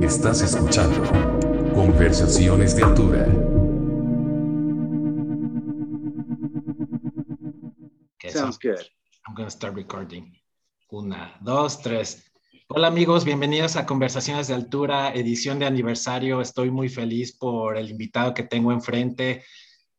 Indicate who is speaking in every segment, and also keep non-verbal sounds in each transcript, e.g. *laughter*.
Speaker 1: Estás escuchando Conversaciones de Altura.
Speaker 2: Okay, Sounds so good.
Speaker 3: I'm going to start recording. Una, dos, tres. Hola amigos, bienvenidos a Conversaciones de Altura, edición de aniversario. Estoy muy feliz por el invitado que tengo enfrente.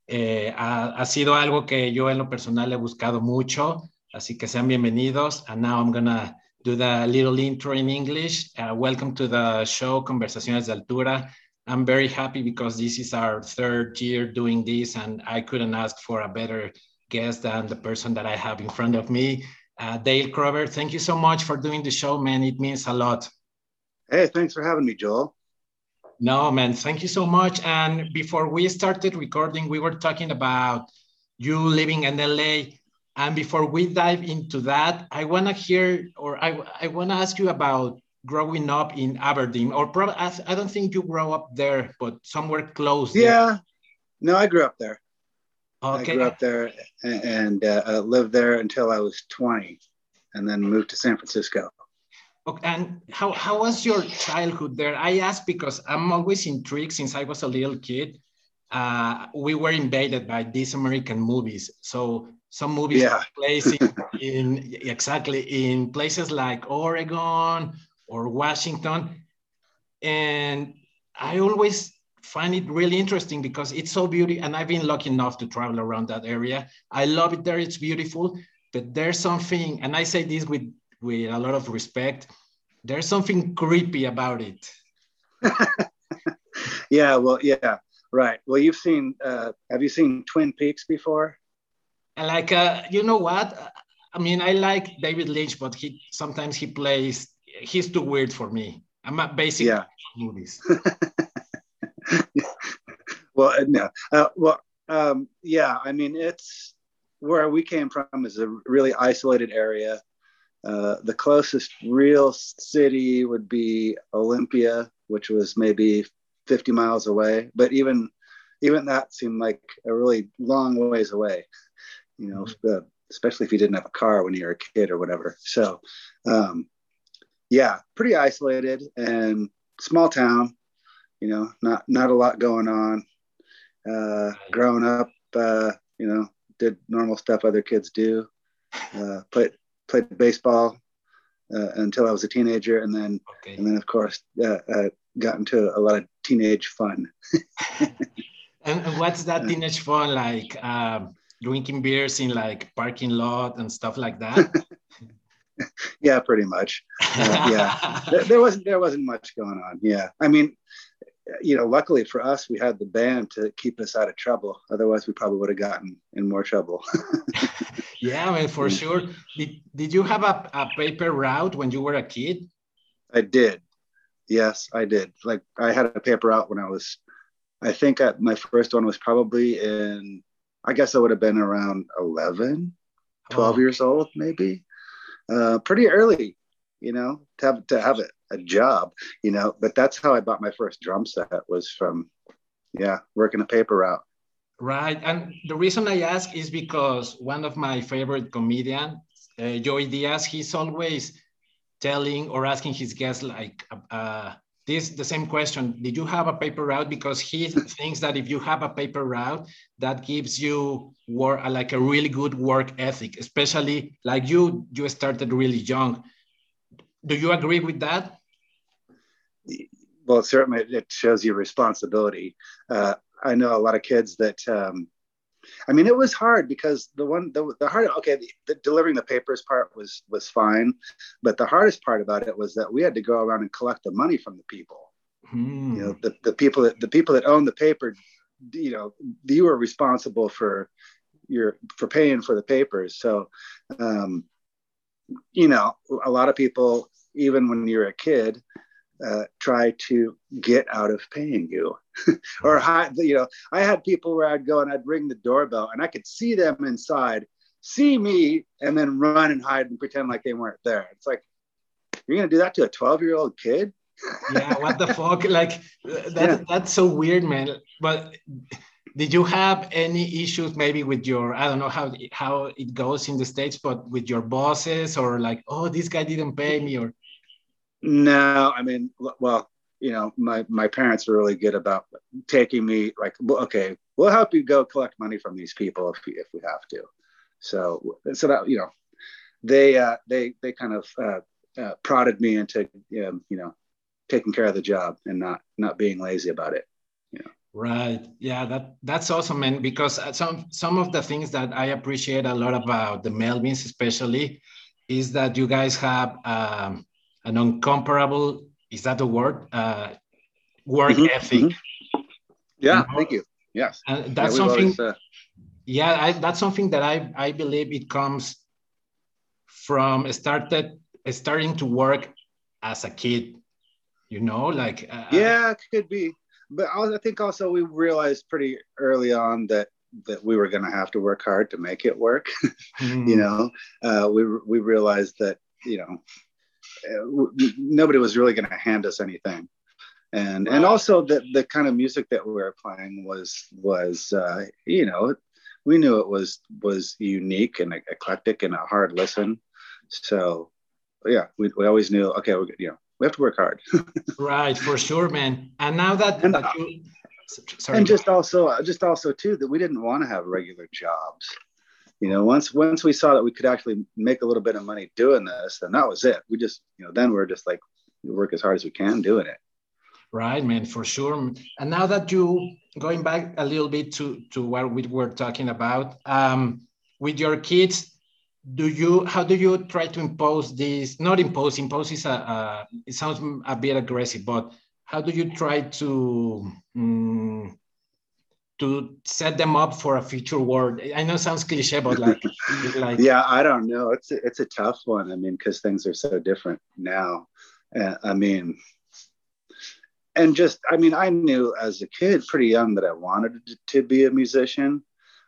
Speaker 3: Eh, ha, ha, sido algo que yo en lo personal he buscado mucho, así que sean bienvenidos. And now I'm gonna do the little intro in English. Uh, welcome to the show Conversaciones de Altura. I'm very happy because this is our third year doing this, and I couldn't ask for a better guest than the person that I have in front of me, uh, Dale Crover. Thank you so much for doing the show, man. It means a lot.
Speaker 2: Hey, thanks for having me, Joel.
Speaker 3: No, man, thank you so much. And before we started recording, we were talking about you living in LA and before we dive into that, I want to hear or I, I want to ask you about growing up in Aberdeen, or probably I don't think you grow up there, but somewhere close.
Speaker 2: Yeah, there. no, I grew up there. Okay. I grew up there and uh, lived there until I was 20, and then moved to San Francisco.
Speaker 3: Okay, and how, how was your childhood there? I ask because I'm always intrigued since I was a little kid. Uh, we were invaded by these American movies. So some movies yeah. place in, *laughs* in, exactly in places like Oregon or Washington, and I always find it really interesting because it's so beautiful. And I've been lucky enough to travel around that area. I love it there; it's beautiful. But there's something, and I say this with with a lot of respect. There's something creepy about it. *laughs*
Speaker 2: yeah, well, yeah, right. Well, you've seen. Uh, have you seen Twin Peaks before?
Speaker 3: Like uh, you know what? I mean i like david lynch but he sometimes he plays he's too weird for me. I'm a basic yeah. movies. *laughs*
Speaker 2: Well uh, no uh, well um, yeah i mean it's where we came from is a really isolated area. Uh, the closest real city would be olympia which was maybe 50 miles away but even even that seemed like a really long ways away you know, mm-hmm. especially if you didn't have a car when you were a kid or whatever. So, um, yeah, pretty isolated and small town. You know, not not a lot going on. Uh, growing up, uh, you know, did normal stuff other kids do. Uh, played played baseball uh, until I was a teenager, and then okay. and then of course uh, uh, got into a lot of teenage fun. *laughs* *laughs*
Speaker 3: and, and, what's that teenage fun like? Um, drinking beers in like parking lot and stuff like that? *laughs*
Speaker 2: yeah, pretty much. Uh, yeah, *laughs* there, there, wasn't there wasn't much going on. Yeah, I mean, you know, luckily for us, we had the band to keep us out of trouble. Otherwise, we probably would have gotten in more trouble. *laughs*
Speaker 3: yeah, I mean, for sure. Did, did you have a, a paper route when you were a kid?
Speaker 2: I did. Yes, I did. Like I had a paper route when I was, I think I, my first one was probably in I guess I would have been around 11, 12 oh. years old, maybe. Uh, pretty early, you know, to have to have a, a job, you know. But that's how I bought my first drum set was from, yeah, working a paper route.
Speaker 3: Right, and the reason I ask is because one of my favorite comedians, uh, Joey Diaz, he's always telling or asking his guests like, uh, this the same question. Did you have a paper route? Because he thinks that if you have a paper route that gives you work like a really good work ethic especially like you you started really young. Do you agree with that?
Speaker 2: Well certainly it shows you responsibility. Uh, i know a lot of kids that um, I mean, it was hard because the one the, the hard okay, the, the, delivering the papers part was was fine, but the hardest part about it was that we had to go around and collect the money from the people. Hmm. You know, the, the people that the people that own the paper, you know, you were responsible for your for paying for the papers. So, um, you know, a lot of people, even when you're a kid, uh, try to get out of paying you. *laughs* Or hide, you know i had people where i'd go and i'd ring the doorbell and i could see them inside see me and then run and hide and pretend like they weren't there. It's like you're gonna do that to a 12 year old kid? *laughs*
Speaker 3: Yeah what the fuck? Like that, yeah. that's so weird man. But did you have any issues maybe with your i don't know how how it goes in the states but with your bosses or like oh this guy didn't pay me or
Speaker 2: No, I mean, well, you know, my my parents were really good about taking me like, okay, we'll help you go collect money from these people if we, if we have to. So so that you know, they uh, they they kind of uh, uh, prodded me into um, you know taking care of the job and not not being lazy about it. You know.
Speaker 3: Right. Yeah, that that's awesome, man. Because uh, some some of the things that I appreciate a lot about the Melvins, especially, is that you guys have um, an incomparable is that the word uh, work mm-hmm, ethic mm-hmm.
Speaker 2: yeah you know? thank you yes
Speaker 3: and that's yeah, something always, uh... yeah I, that's something that i i believe it comes from started starting to work as a kid you know like
Speaker 2: uh, yeah it could be but i think also we realized pretty early on that that we were going to have to work hard to make it work *laughs* mm. you know uh, we we realized that you know uh, nobody was really going to hand us anything. And and also the the kind of music that we were playing was was uh, you know we knew it was was unique and eclectic and a hard listen. So yeah we, we always knew okay we you know we have to work hard. *laughs*
Speaker 3: Right for sure man. And now that,
Speaker 2: and,
Speaker 3: that
Speaker 2: you, sorry. and just also just also too that we didn't want to have regular jobs you know once once we saw that we could actually make a little bit of money doing this then that was it. We just you know then we're just like we work as hard as we can doing it.
Speaker 3: Right man for sure. And now that you going back a little bit to to what we were talking about um, with your kids do you how do you try to impose this not impose impose is a, a it sounds a bit aggressive but how do you try to um, to set them up for a future world? I know it sounds cliche, but like, *laughs*
Speaker 2: like yeah, I don't know. It's a, it's a tough one. I mean, because things are so different now. Uh, I mean, and just I mean, I knew as a kid, pretty young, that I wanted to, to be a musician,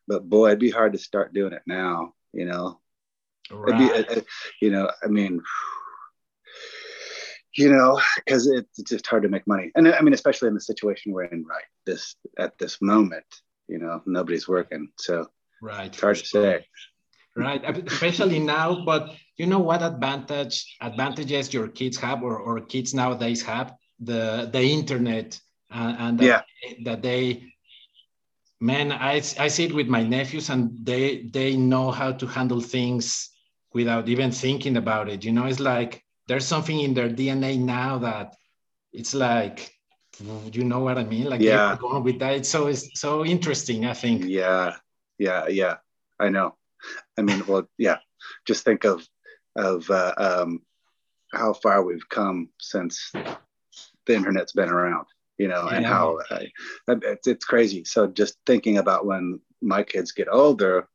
Speaker 2: but boy, it'd be hard to start doing it now. You know, right. Be, uh, uh, you know, I mean you know, because it's just hard to make money. And I mean, especially in the situation we're in right this at this moment, you know, nobody's working. So
Speaker 3: right,
Speaker 2: it's hard to say.
Speaker 3: Right, especially now. But you know what advantage advantages your kids have, or, or kids nowadays have the the internet, uh, and that,
Speaker 2: yeah.
Speaker 3: that they man I, I see it with my nephews and they they know how to handle things without even thinking about it you know it's like there's something in their DNA now that it's like you know what I mean? Like
Speaker 2: yeah,
Speaker 3: going with that. It's so it's so interesting. I think.
Speaker 2: Yeah, yeah, yeah. I know. I mean, well, yeah. Just think of of uh, um, how far we've come since the internet's been around. You know, yeah. and how uh, it's, it's crazy. So just thinking about when my kids get older,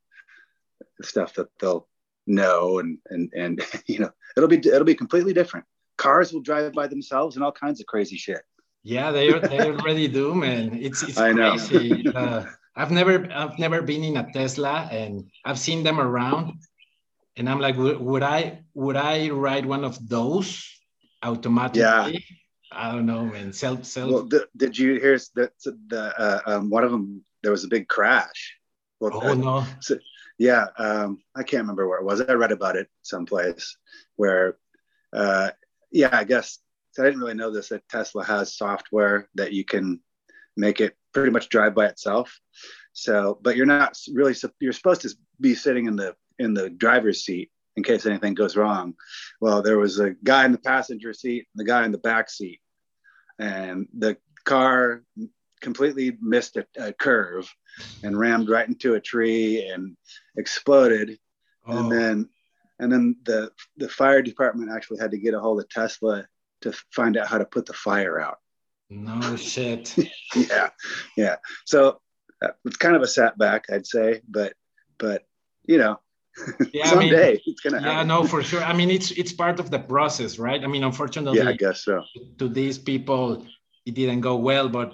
Speaker 2: stuff that they'll know and and and *laughs* you know it'll be it'll be completely different. Cars will drive by themselves and all kinds of crazy shit.
Speaker 3: Yeah they they already do man. It's it's *laughs*
Speaker 2: I
Speaker 3: crazy. Know. uh, i've never i've never been in a tesla and i've seen them around and i'm like would, i would i ride one of those automatically?
Speaker 2: Yeah.
Speaker 3: I don't know man. Self self
Speaker 2: well, the, did you hear the the uh, um, one of them there was a big crash?
Speaker 3: Well, oh uh, no.
Speaker 2: So, yeah, um, I can't remember where it was. I read about it someplace where, uh, yeah, I guess I didn't really know this that Tesla has software that you can make it pretty much drive by itself. So, but you're not really you're supposed to be sitting in the in the driver's seat in case anything goes wrong. Well, there was a guy in the passenger seat, the guy in the back seat, and the car completely missed a, a, curve and rammed right into a tree and exploded. Oh. And then and then the the fire department actually had to get a hold of Tesla to find out how to put the fire out.
Speaker 3: No shit. *laughs*
Speaker 2: yeah, yeah. So uh, it's kind of a setback, I'd say, but but you know, *laughs* yeah, someday I mean, it's gonna
Speaker 3: happen. Yeah, no, for sure. I mean, it's it's part of the process, right? I mean, unfortunately,
Speaker 2: yeah, I guess so.
Speaker 3: To these people, it didn't go well, but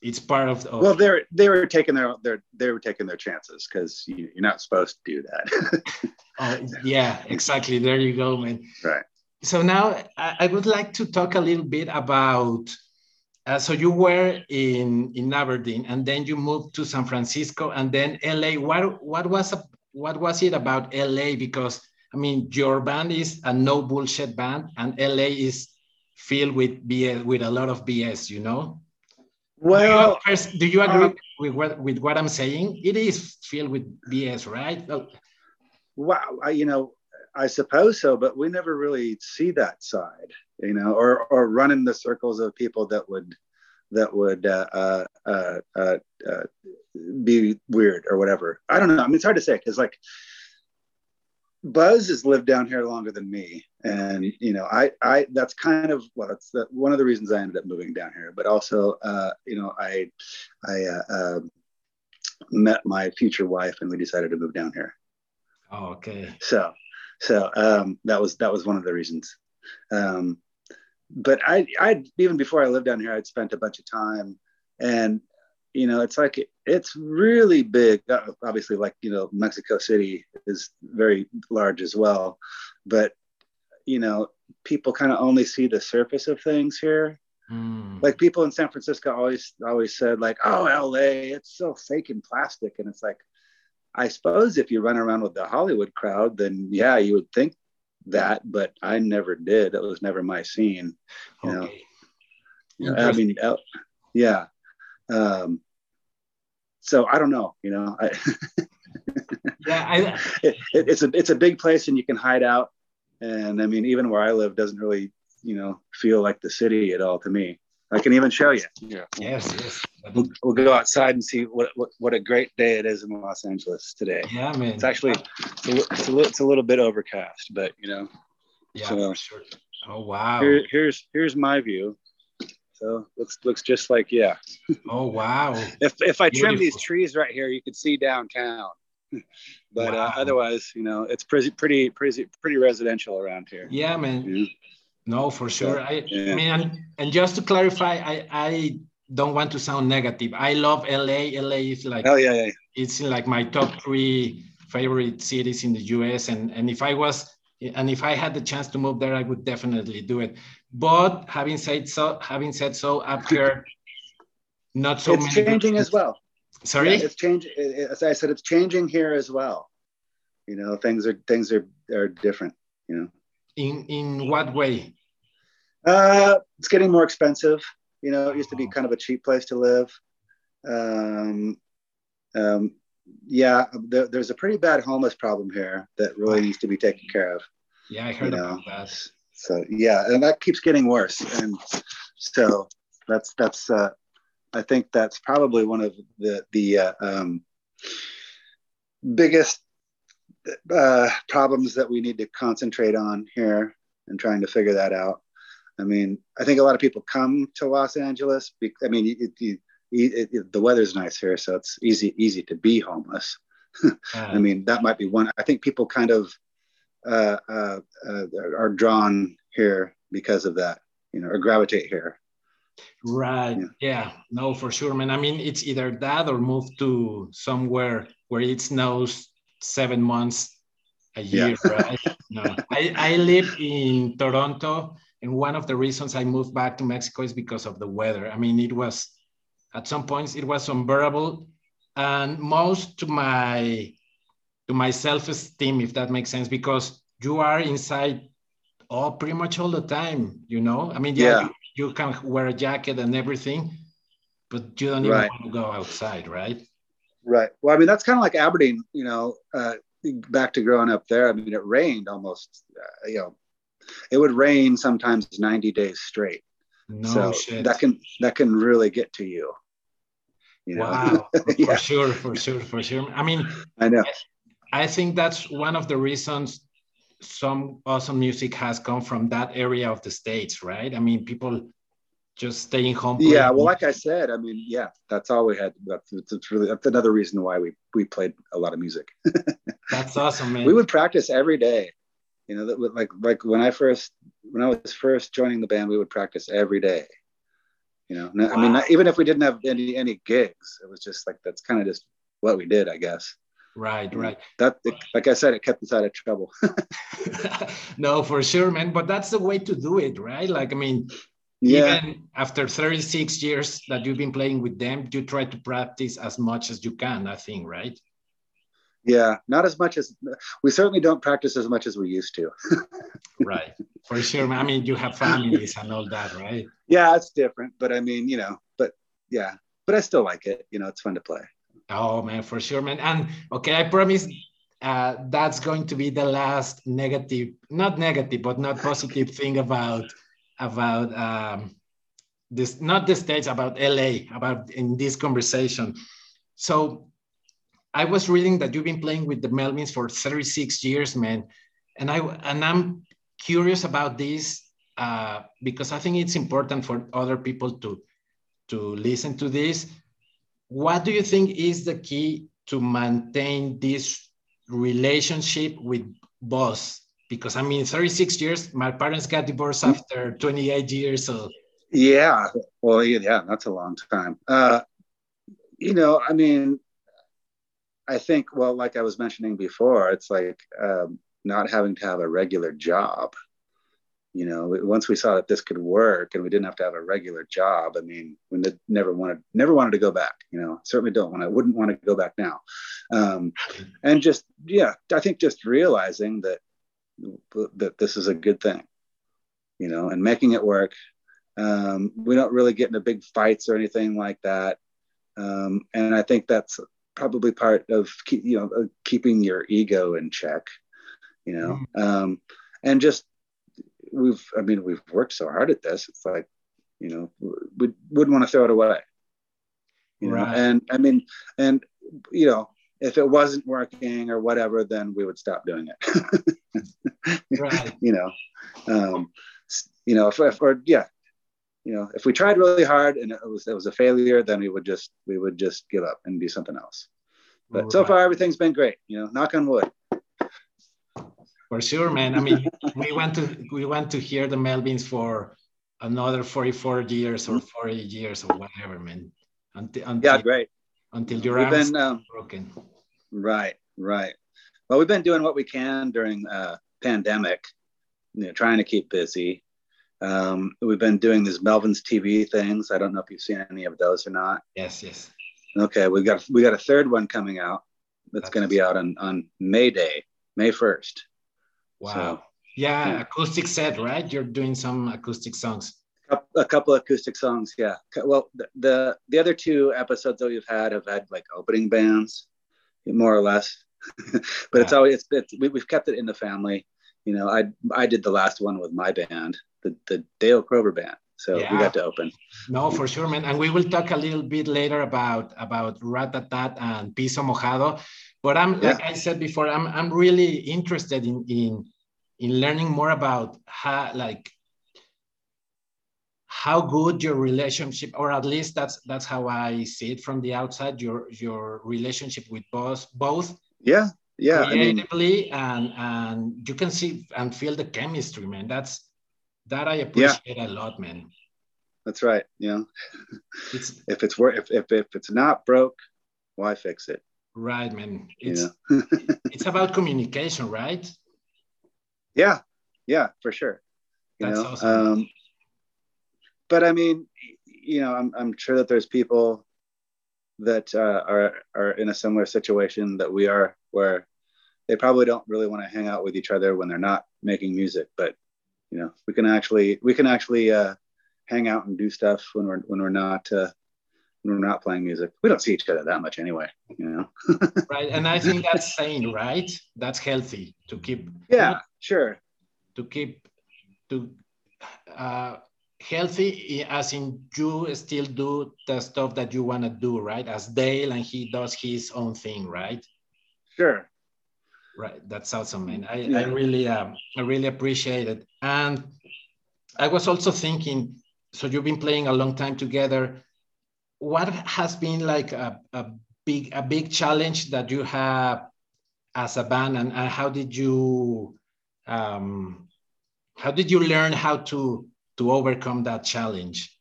Speaker 3: it's part of,
Speaker 2: well they're they were taking their their they were taking their chances because you, are not supposed to do that. *laughs*
Speaker 3: Oh yeah exactly. There you go man.
Speaker 2: Right.
Speaker 3: So now I, I would like to talk a little bit about uh, so you were in in aberdeen and then you moved to san francisco and then la what what was a, what was it about la because i mean your band is a no bullshit band and la is filled with BS, with a lot of BS, you know?
Speaker 2: Well,
Speaker 3: do you, first, do you agree
Speaker 2: um,
Speaker 3: with, what, with what I'm saying? It is filled with BS, right? Oh,
Speaker 2: wow, I, you know, I suppose so, but we never really see that side, you know, or or run in the circles of people that would that would uh, uh, uh, uh, uh be weird or whatever. I don't know. I mean, it's hard to say because like Buzz has lived down here longer than me, and you know, I, I that's kind of well, that's the, one of the reasons I ended up moving down here. But also, uh, you know, I, I uh, uh, met my future wife, and we decided to move down here.
Speaker 3: Oh, okay.
Speaker 2: So, so um, that was that was one of the reasons. Um, but I, I even before I lived down here, I'd spent a bunch of time, and you know, it's like it's really big. Uh, obviously, like you know, Mexico City is very large as well, but you know, people kind of only see the surface of things here.
Speaker 3: Mm.
Speaker 2: Like people in San Francisco always always said like, "Oh, LA, it's so fake and plastic," and it's like, I suppose if you run around with the Hollywood crowd, then yeah, you would think that, but I never did. It was never my scene. You know,
Speaker 3: Okay.
Speaker 2: you know, I mean, yeah. Um, so I don't know. You know, I,
Speaker 3: Yeah, I, *laughs*
Speaker 2: it, it- it's a it's a big place and you can hide out. And I mean, even where I live doesn't really, you know, feel like the city at all to me. I can even show you. Yeah.
Speaker 3: yes, yes.
Speaker 2: We'll, we'll go outside and see what, what what a great day it is in Los Angeles today.
Speaker 3: Yeah, man.
Speaker 2: It's actually it's a, li- it's a, li- it's a little bit overcast, but you know,
Speaker 3: yeah,
Speaker 2: so-
Speaker 3: sure. Oh, wow.
Speaker 2: here, here's here's my view. So looks looks just like yeah. *laughs*
Speaker 3: Oh, wow.
Speaker 2: If if I trim these trees right here, you could see downtown. *laughs* but
Speaker 3: Wow.
Speaker 2: uh, otherwise, you know, it's pretty pretty pretty pretty residential around here.
Speaker 3: Yeah, man. No, for sure. I,
Speaker 2: Yeah.
Speaker 3: I mean, and, and just to clarify, I, I don't want to sound negative. I love LA. LA is like
Speaker 2: Oh yeah, yeah.
Speaker 3: it's like my top three favorite cities in the US. And and if I was and if I had the chance to move there, I would definitely do it. But having said so, having said so, up here, not so
Speaker 2: it's
Speaker 3: many.
Speaker 2: changing as well.
Speaker 3: Sorry.
Speaker 2: Yeah, it's changing. As I said, it's changing here as well. You know, things are things are are different. You know,
Speaker 3: in in what way?
Speaker 2: uh, it's getting more expensive. You know, it used to be kind of a cheap place to live. Um, um, yeah, there, there's a pretty bad homeless problem here that really needs to be taken care of.
Speaker 3: Yeah, I heard
Speaker 2: You
Speaker 3: about that.
Speaker 2: So yeah, and that keeps getting worse. And so that's that's uh, I think that's probably one of the the uh, um, biggest uh, problems that we need to concentrate on here and trying to figure that out. I mean, I think a lot of people come to Los Angeles. Be, I mean, it, it, it, it, the weather's nice here, so it's easy easy to be homeless. *laughs* I
Speaker 3: Uh,
Speaker 2: mean, that might be one. I think people kind of uh, uh, uh, are drawn here because of that, you know, or gravitate here.
Speaker 3: Right.
Speaker 2: Yeah.
Speaker 3: Yeah. No, for sure, man. I mean, it's either that or move to somewhere where it snows seven months a
Speaker 2: Yeah.
Speaker 3: year, right? *laughs* no, I, I live in Toronto, and one of the reasons I moved back to Mexico is because of the weather. I mean, it was at some points it was unbearable, and most to my to my self-esteem, if that makes sense, because you are inside all pretty much all the time. You know, I mean, yeah,
Speaker 2: Yeah.
Speaker 3: you can wear a jacket and everything, but you don't even
Speaker 2: Right.
Speaker 3: want to go outside, right?
Speaker 2: Right. Well, I mean, that's kind of like Aberdeen, you know, uh, back to growing up there. I mean, it rained almost, uh, you know, it would rain sometimes 90 days straight.
Speaker 3: No
Speaker 2: so
Speaker 3: shit.
Speaker 2: that can, that can really get to you. You know?
Speaker 3: wow, *laughs* for sure, for sure, for sure. I mean,
Speaker 2: I know.
Speaker 3: I think that's one of the reasons some awesome music has come from that area of the states, right? I mean, people just staying home.
Speaker 2: Yeah. Well, like I said, I mean, yeah, that's all we had. That's, that's really, that's another reason why we, we played a lot of music. *laughs*
Speaker 3: That's awesome, man.
Speaker 2: we would practice every day you know that like like when i first when i was first joining the band we would practice every day you know No- i mean not, even if we didn't have any any gigs it was just like that's kind of just what we did i guess
Speaker 3: right, right.
Speaker 2: that like i said it kept us out of trouble *laughs* *laughs*
Speaker 3: no, for sure, man. But that's the way to do it, right? Like, I mean,
Speaker 2: yeah
Speaker 3: even after 36 years that you've been playing with them, you try to practice as much as you can, I think, right?
Speaker 2: Yeah, not as much as we certainly don't practice as much as we used to. *laughs*
Speaker 3: right, for sure. I mean, you have families and all that, right?
Speaker 2: Yeah, it's different, but I mean, you know, but yeah, but I still like it. You know, it's fun to play.
Speaker 3: Oh man, for sure, man. And okay, I promise uh, that's going to be the last negative, not negative, but not positive thing about about um, this, not the states, about LA, about in this conversation. So I was reading that you've been playing with the Melvins for 36 years, man, and I and I'm curious about this uh, because I think it's important for other people to to listen to this. What do you think is the key to maintain this relationship with boss? Because I mean, 36 years. My parents got divorced after 28 years, so.
Speaker 2: Yeah, well, yeah, that's a long time. Uh, you know, I mean, I think, well, like I was mentioning before, it's like um, not having to have a regular job. You know, once we saw that this could work and we didn't have to have a regular job, I mean, we never wanted, never wanted to go back. You know, certainly don't want to, wouldn't want to go back now. Um, and just, yeah, I think just realizing that that this is a good thing. You know, and making it work. Um, we don't really get into big fights or anything like that. Um, and I think that's probably part of you know keeping your ego in check you know? Mm. um, and just we've i mean we've worked so hard at this it's like you know we wouldn't want to throw it away. You right. know and i mean and you know if it wasn't working or whatever then we would stop doing it. *laughs* Right. You know? Um you know if, if or yeah you know, if we tried really hard and it was it was a failure, then we would just we would just give up and do something else. But right. so far, everything's been great. You know, knock on wood.
Speaker 3: For sure, man. I mean, *laughs* we went to we went to hear the Melvins for another 44 years or 40 years or whatever, man.
Speaker 2: Until, until yeah, great.
Speaker 3: Until your we've been, um, broken.
Speaker 2: Right, right. Well, we've been doing what we can during uh, pandemic, you know, trying to keep busy. Um, we've been doing these Melvins TV things. I don't know if you've seen any of those or not.
Speaker 3: Yes, yes.
Speaker 2: Okay, we got we got a third one coming out. That's, that's going to be out on on May Day, May first.
Speaker 3: Wow. So, yeah, yeah, acoustic set, right? You're doing some acoustic songs.
Speaker 2: A couple of acoustic songs, yeah. Well, the, the the other two episodes that we've had have had like opening bands, more or less. *laughs* but yeah. it's always it's, it's we, we've kept it in the family. You know, I I did the last one with my band, the the Dale Crover band. So yeah. we got to open.
Speaker 3: No, for sure, man. And we will talk a little bit later about about Ratatat and Piso Mojado. But I'm like yeah. I said before, I'm I'm really interested in in in learning more about how like how good your relationship or at least that's that's how i see it from the outside your your relationship with both both
Speaker 2: yeah yeah
Speaker 3: creatively I mean, and and you can see and feel the chemistry man that's that I appreciate yeah. a lot, man.
Speaker 2: That's right. You know, *laughs* it's, *laughs* if it's work, if, if, if it's not broke, why fix it?
Speaker 3: Right, man. It's *laughs* it's about communication, right?
Speaker 2: Yeah, yeah, for sure. You That's know, awesome. Um, but I mean, you know, I'm I'm sure that there's people that uh, are are in a similar situation that we are, where they probably don't really want to hang out with each other when they're not making music, but you know we can actually we can actually uh, hang out and do stuff when we're when we're not uh, when we're not playing music. We don't see each other that much anyway, you know. *laughs*
Speaker 3: right, and I think that's sane, right? That's healthy to keep.
Speaker 2: Yeah, sure.
Speaker 3: To keep to uh, healthy, as in you still do the stuff that you want to do, right? As Dale and he does his own thing, right?
Speaker 2: Sure,
Speaker 3: Right, that's awesome, man. I, yeah. I really, um, I really appreciate it. And I was also thinking, so you've been playing a long time together. What has been like a, a big, a big challenge that you have as a band, and, and how did you, um, how did you learn how to to overcome that challenge?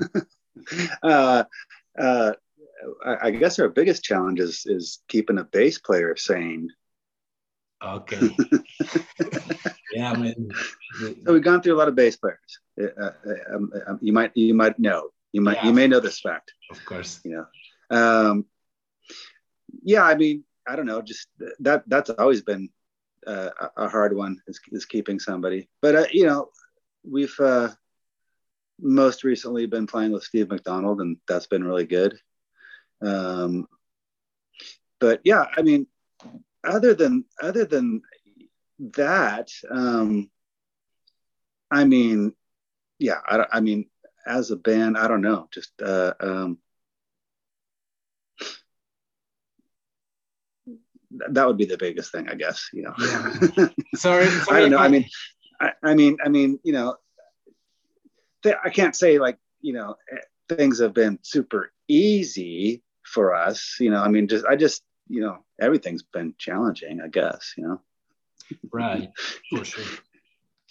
Speaker 3: *laughs*
Speaker 2: uh, uh, I guess our biggest challenge is is keeping a bass player sane.
Speaker 3: Okay. *laughs* yeah, I mean,
Speaker 2: so we've gone through a lot of bass players. Uh, uh, um, um, you might you might know you might yeah, you may know this fact.
Speaker 3: Of course.
Speaker 2: You know. Um, yeah, I mean, I don't know, just that that's always been uh, a hard one is, is keeping somebody. But uh, you know, we've uh, most recently been playing with Steve McDonald, and that's been really good. Um, but yeah, I mean, other than other than that, um, I mean, yeah, I, I mean, as a band, I don't know, just uh, um, that would be the biggest thing, I guess. You know.
Speaker 3: Yeah. *laughs* sorry, sorry,
Speaker 2: I don't know. I mean, I, I, mean, I mean, you know, th- I can't say like you know things have been super easy for us. You know, I mean, just I just you know everything's been challenging. I guess you know.
Speaker 3: Right, for sure.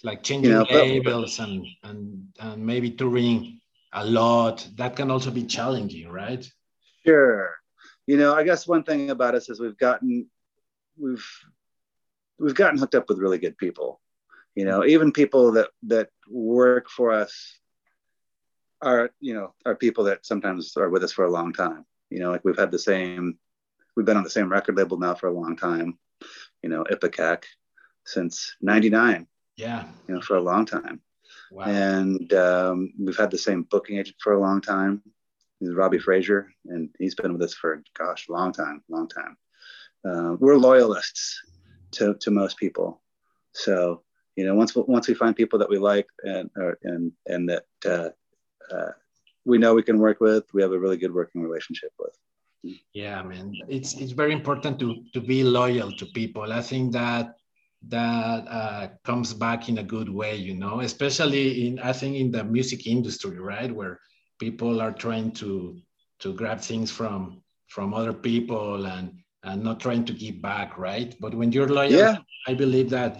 Speaker 3: Like changing you know, labels but, and and and maybe touring a lot. That can also be challenging, right?
Speaker 2: Sure you know, I guess one thing about us is we've gotten we've we've gotten hooked up with really good people. You know, even people that that work for us are you know are people that sometimes are with us for a long time. You know, like we've had the same we've been on the same record label now for a long time. You know, Ipecac since '99.
Speaker 3: Yeah.
Speaker 2: You know, for a long time. Wow. And um, we've had the same booking agent for a long time. He's Robbie Frazier, and he's been with us for gosh, a long time, long time. Uh, we're loyalists to to most people, so you know once once we find people that we like and or, and and that uh, uh, we know we can work with, we have a really good working relationship with.
Speaker 3: Yeah, man, it's it's very important to to be loyal to people. I think that that uh, comes back in a good way, you know, especially in I think in the music industry, right, where people are trying to to grab things from from other people and and not trying to give back right but when you're loyal yeah. i believe that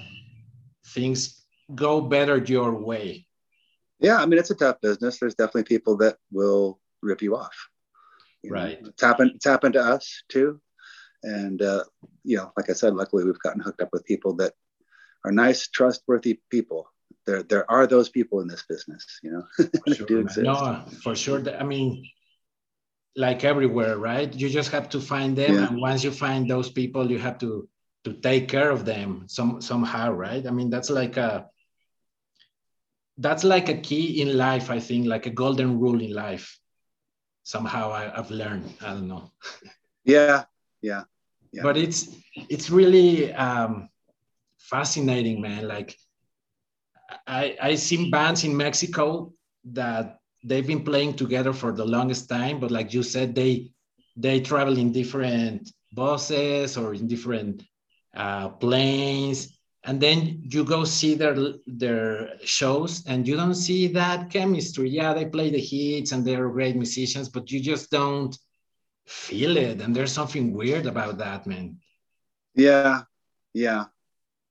Speaker 3: things go better your way
Speaker 2: yeah i mean it's a tough business there's definitely people that will rip you off
Speaker 3: you right
Speaker 2: know, it's happened it's happened to us too and uh, you know like i said luckily we've gotten hooked up with people that are nice trustworthy people there there are those people in this business, you know. *laughs*
Speaker 3: sure, do exist. No, for sure. I mean, like everywhere, right? You just have to find them, yeah. and once you find those people, you have to to take care of them some somehow, right? I mean, that's like a that's like a key in life. I think, like a golden rule in life. Somehow, I, I've learned. I don't know.
Speaker 2: yeah, yeah, yeah.
Speaker 3: But it's it's really um, fascinating, man. Like I I seen bands in Mexico that they've been playing together for the longest time, but like you said, they they travel in different buses or in different uh, planes, and then you go see their their shows, and you don't see that chemistry. Yeah, they play the hits and they're great musicians, but you just don't feel it, and there's something weird about that, man.
Speaker 2: Yeah, yeah.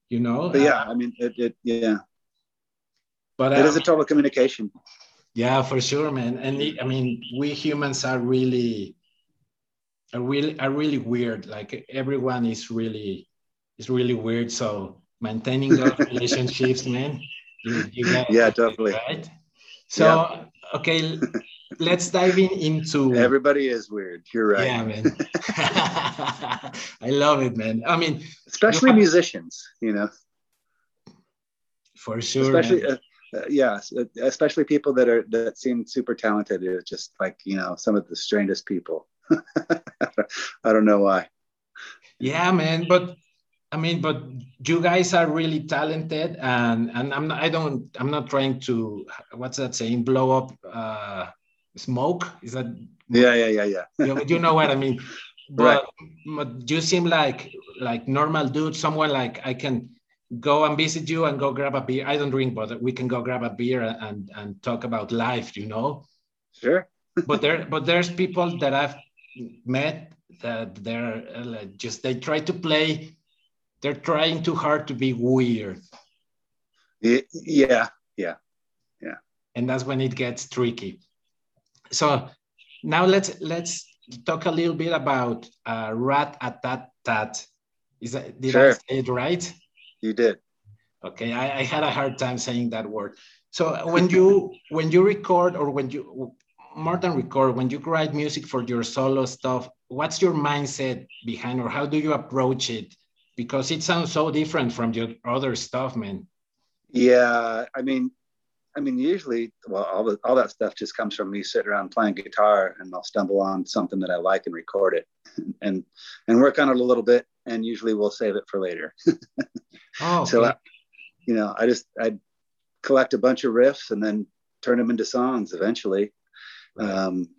Speaker 3: You know.
Speaker 2: But yeah, uh, I mean, it, it yeah
Speaker 3: but
Speaker 2: it um, is a total communication.
Speaker 3: Yeah, for sure, man. And it, I mean, we humans are really, are really, are really weird. Like everyone is really, is really weird. So maintaining those *laughs* relationships, man. You, you
Speaker 2: yeah, totally.
Speaker 3: Right. So yeah. okay, let's dive in into.
Speaker 2: Everybody is weird. You're right.
Speaker 3: Yeah, man. *laughs* I love it, man. I mean,
Speaker 2: especially musicians, you know.
Speaker 3: For sure.
Speaker 2: Especially, uh, uh, yeah, especially people that are that seem super talented. It's just like you know some of the strangest people. *laughs* I don't know why.
Speaker 3: Yeah, man, but I mean, but you guys are really talented, and and I'm not, I don't I'm not trying to what's that saying blow up uh, smoke. Is that?
Speaker 2: Yeah, yeah, yeah, yeah.
Speaker 3: you, you know what I mean. *laughs* But, right. but you seem like like normal dude, someone like I can go and visit you and go grab a beer. I don't drink, but we can go grab a beer and and talk about life, you know.
Speaker 2: Sure. *laughs*
Speaker 3: but there, but there's people that I've met that they're uh, just they try to play. They're trying too hard to be weird.
Speaker 2: Yeah, yeah, yeah.
Speaker 3: And that's when it gets tricky. So now let's let's talk a little bit about uh, rat a tat tat. Is that did sure. I say it right?
Speaker 2: You did.
Speaker 3: Okay, I, I had a hard time saying that word. So when you *laughs* when you record or when you more than record when you write music for your solo stuff, what's your mindset behind, or how do you approach it? Because it sounds so different from your other stuff, man.
Speaker 2: Yeah, I mean, I mean, usually, well, all the, all that stuff just comes from me sitting around playing guitar, and I'll stumble on something that I like and record it, *laughs* and and work on it a little bit, and usually we'll save it for later. *laughs*
Speaker 3: oh,
Speaker 2: so, I, you know, I just I collect a bunch of riffs and then turn them into songs eventually. Right. Um,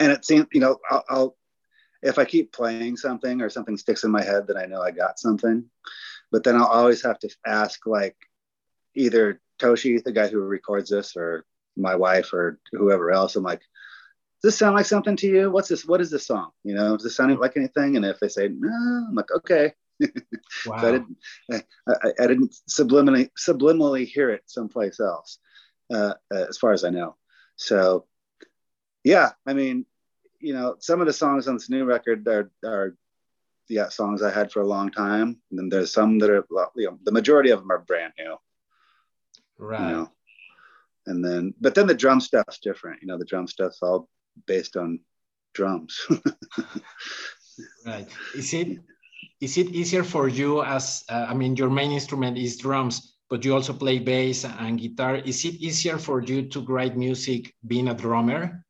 Speaker 2: and it seems, you know, I'll, I'll if I keep playing something or something sticks in my head, then I know I got something. But then I'll always have to ask, like, either Toshi, the guy who records this, or my wife, or whoever else. I'm like, does this sound like something to you? What's this? What is this song? You know, does this sound like anything? And if they say no, I'm like, okay. Wow. *laughs* so I didn't, I, I, didn't subliminally subliminally hear it someplace else, uh, as far as I know. So, yeah, I mean, you know, some of the songs on this new record are are yeah songs I had for a long time, and then there's some that are you know the majority of them are brand new.
Speaker 3: Right. You know?
Speaker 2: And then, but then the drum stuff's different. You know, the drum stuff's all based on drums. *laughs*
Speaker 3: right. Is it is it easier for you as uh, I mean, your main instrument is drums, but you also play bass and guitar. Is it easier for you to write music being a drummer?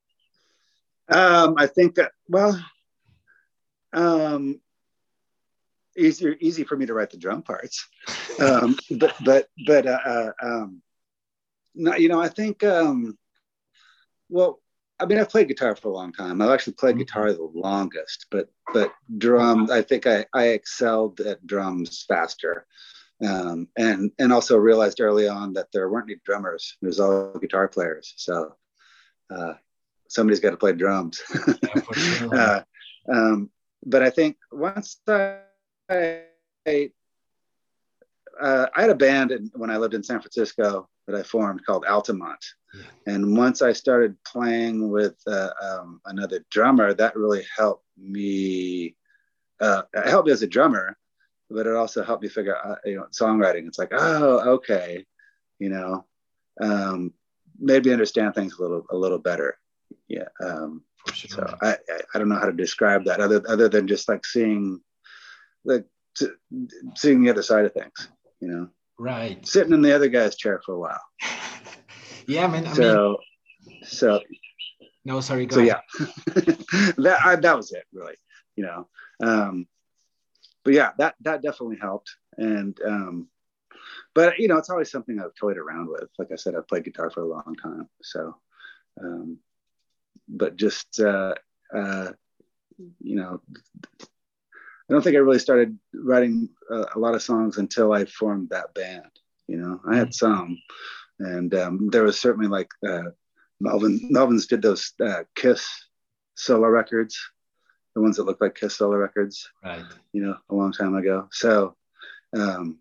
Speaker 2: Um, I think that well, um, easier easy for me to write the drum parts. Um, *laughs* but but but uh, uh, um, no, you know i think um, well i mean i've played guitar for a long time. I've actually played mm-hmm. guitar the longest but but drums i think i i excelled at drums faster. Um, and and also realized early on that there weren't any drummers. There's all guitar players. So uh, somebody's got to play drums *laughs* yeah, sure. *laughs* uh, um, but i think once i I, uh, I had a band in, when I lived in San Francisco that I formed called Altamont. Yeah. And once I started playing with uh, um, another drummer, that really helped me. Uh, it helped me as a drummer, but it also helped me figure out, you know, songwriting. It's like, oh, okay, you know, um, made me understand things a little, a little better. Yeah. Um, sure. So I, I, don't know how to describe that other, other than just like seeing like seeing the other side of things, you know.
Speaker 3: Right.
Speaker 2: Sitting in the other guy's chair for a while. *laughs*
Speaker 3: yeah, man. I
Speaker 2: so, mean, so.
Speaker 3: No, sorry.
Speaker 2: go so ahead. yeah, *laughs* that I, that was it, really. You know, um, but yeah, that that definitely helped, and um, but you know, it's always something I've toyed around with. Like I said, I've played guitar for a long time, so. Um, but just uh, uh, you know, I don't think I really started writing a, a lot of songs until I formed that band. You know, I had some, and um, there was certainly like uh, Melvin. Melvins did those uh, Kiss solo records, the ones that look like Kiss solo records.
Speaker 3: Right.
Speaker 2: You know, a long time ago. So, um,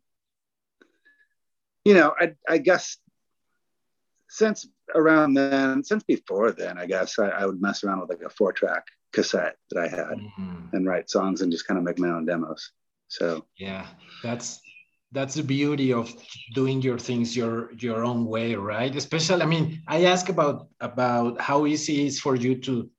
Speaker 2: you know, I, I guess since around then, since before then, I guess I, I would mess around with like a four track cassette that I had mm-hmm. and write songs and just kind of make my own demos. So
Speaker 3: yeah, that's that's the beauty of doing your things your your own way, right? Especially, I mean, I ask about about how easy it is for you to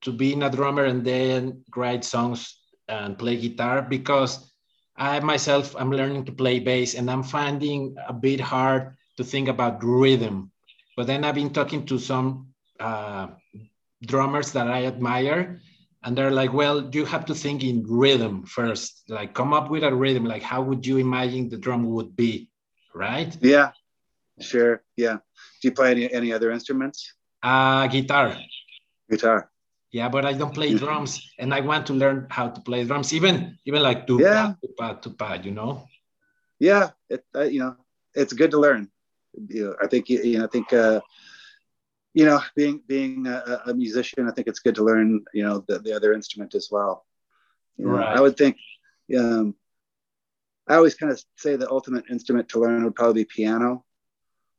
Speaker 3: to be in a drummer and then write songs and play guitar because I myself I'm learning to play bass and I'm finding a bit hard to think about rhythm. But then I've been talking to some uh, drummers that I admire, and they're like, well, you have to think in rhythm first. Like, come up with a rhythm. Like, how would you imagine the drum would be, right?
Speaker 2: Yeah, sure. Yeah. Do you play any any other instruments?
Speaker 3: Uh, guitar.
Speaker 2: Guitar.
Speaker 3: Yeah, but I don't play drums, and I want to learn how to play drums. Even even like tupa, yeah. tupa, tupa, you know.
Speaker 2: Yeah, it, uh, you know, it's good to learn. You know, I think you know, I think uh, you know, being being a, a, musician, I think it's good to learn, you know, the, the other instrument as well. You know, right. I would think, um, I always kind of say the ultimate instrument to learn would probably be piano,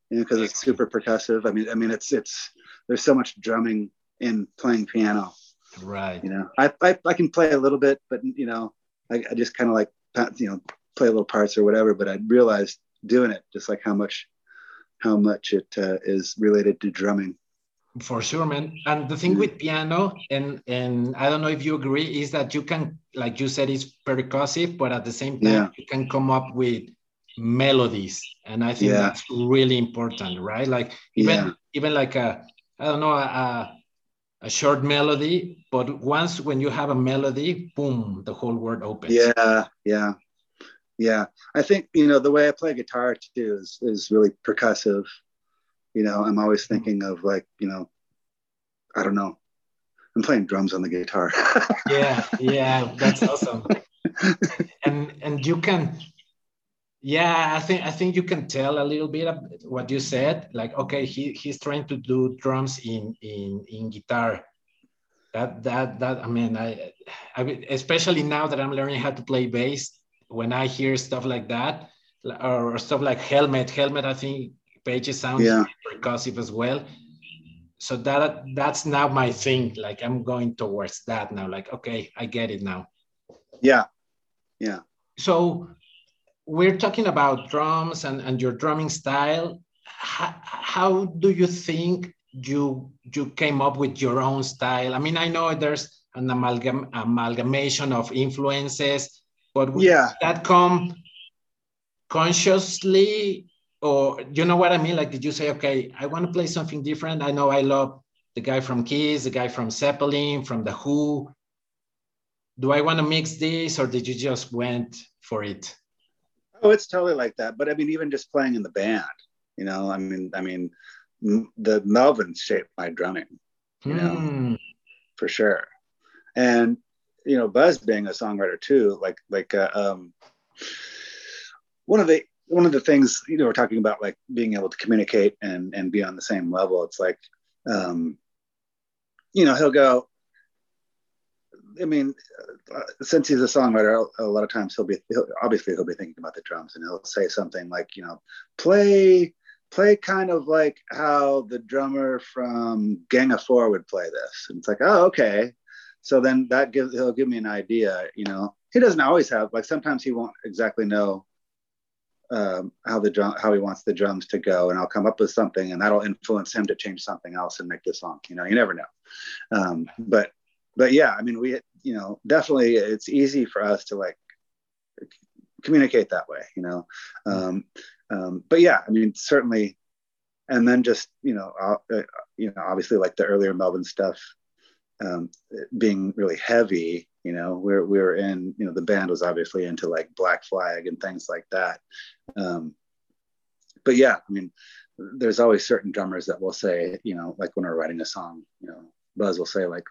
Speaker 2: you know, because it's super percussive. I mean, I mean, it's it's there's so much drumming in playing piano.
Speaker 3: Right.
Speaker 2: You know, I I, I can play a little bit, but you know, I, I just kind of like you know play little parts or whatever. But I realized doing it just like how much how much it uh, is related to drumming
Speaker 3: For sure, man. And the thing with piano, and and I don't know if you agree, is that you can, like you said, it's percussive, but at the same time, yeah. you can come up with melodies, and I think yeah. that's really important, right? Like even yeah. even like a I don't know a, a short melody, but once when you have a melody, boom, the whole world opens.
Speaker 2: Yeah, yeah, yeah. I think you know the way I play guitar too is is really percussive. You know, I'm always mm-hmm. thinking of like you know, I don't know. I'm playing drums on the guitar. *laughs*
Speaker 3: yeah, yeah, that's awesome. and and you can yeah i think i think you can tell a little bit of what you said like okay he he's trying to do drums in in in guitar that that that i mean i, I especially now that i'm learning how to play bass when i hear stuff like that or, stuff like helmet helmet i think pages sound yeah. percussive as well so that that's now my thing like i'm going towards that now like okay i get it now
Speaker 2: yeah yeah
Speaker 3: so we're talking about drums and, and your drumming style. How, how do you think you you came up with your own style? I mean, I know there's an amalgam amalgamation of influences, but yeah, that come consciously or you know what I mean? Like, did you say, okay, I want to play something different? I know I love the guy from Kiss, the guy from Zeppelin, from The Who. Do I want to mix this, or did you just went for it?
Speaker 2: Oh, it's totally like that. But I mean, even just playing in the band, you know, I mean, I mean, the Melvins shaped my drumming, you know, mm. for sure. And you know, Buzz being a songwriter too, like like uh, um, one of the one of the things you know we're talking about like being able to communicate and and be on the same level. It's like, um, you know, he'll go, I mean, uh, since he's a songwriter, a lot of times he'll be he'll, obviously he'll be thinking about the drums, and he'll say something like, you know, play play kind of like how the drummer from Gang of Four would play this, and it's like, oh, okay. So then that gives he'll give me an idea. You know, he doesn't always have like sometimes he won't exactly know um, how the drum how he wants the drums to go, and I'll come up with something, and that'll influence him to change something else and make the song. You know, you never know. Um, but but yeah, I mean, we, you know, definitely it's easy for us to like communicate that way, you know. Um, um, but yeah, I mean, certainly, and then just you know, uh, uh, you know, obviously like the earlier Melvin stuff um, being really heavy. You know, we're we were in, you know, the band was obviously into like Black Flag and things like that. Um, but yeah, I mean, there's always certain drummers that will say, you know, like when we're writing a song, you know, Buzz will say like,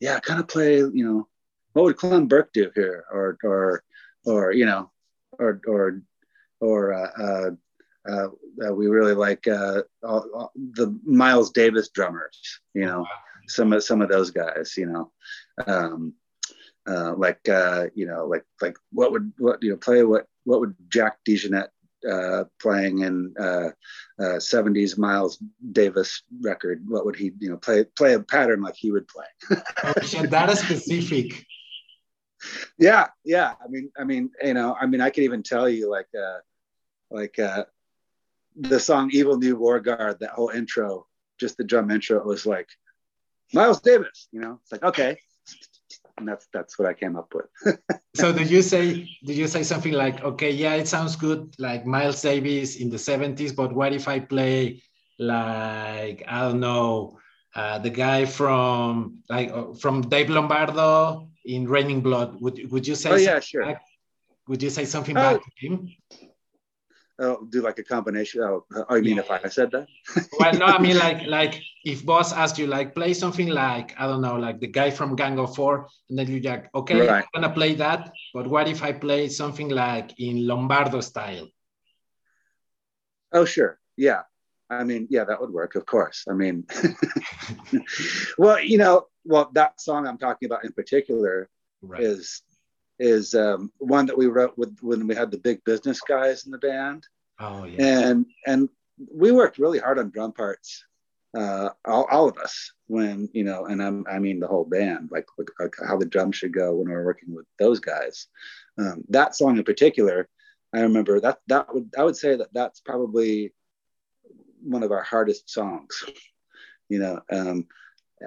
Speaker 2: yeah, kind of play, you know, what would Clem Burke do here? Or, or, or, you know, or, or, or, uh, uh, uh, uh we really like uh, all, all the Miles Davis drummers, you know, some of some of those guys, you know, um, uh, like uh, you know, like like what would what you know play what what would Jack DeJohnette uh, playing in uh, uh, 70s Miles Davis record, what would he, you know, play play a pattern like he would play?
Speaker 3: oh, that is specific. *laughs*
Speaker 2: Yeah, yeah. I mean, I mean, you know, I mean, I could even tell you like, uh, like uh, the song "Evil New War God." That whole intro, just the drum intro, it was like Miles Davis. You know, it's like okay, and that's that's what I came up with. *laughs*
Speaker 3: so did you say did you say something like, okay, yeah, it sounds good, like Miles Davis in the '70s, but what if I play like I don't know, uh, the guy from like uh, from Dave Lombardo in Raining Blood? Would would you say?
Speaker 2: Oh yeah, sure.
Speaker 3: Back? Would you say something oh. back to him?
Speaker 2: Uh, do like a combination. Oh, I mean, yeah. if I said that. *laughs*
Speaker 3: well, no, I mean like like if Buzz asked you like play something like I don't know like the guy from Gang of Four, and then you like okay, right. I'm gonna play that, but what if I play something like in Lombardo style?
Speaker 2: Oh sure, yeah. I mean, yeah, that would work, of course. I mean, *laughs* well, you know, well, that song I'm talking about in particular right. is is um, one that we wrote with when we had the big business guys in the band.
Speaker 3: Oh yeah.
Speaker 2: And and we worked really hard on drum parts, uh, all, all of us. When you know, and I'm, I mean the whole band, like, like, how the drums should go when we we're working with those guys. Um, that song in particular, I remember that that would I would say that that's probably one of our hardest songs you know, um,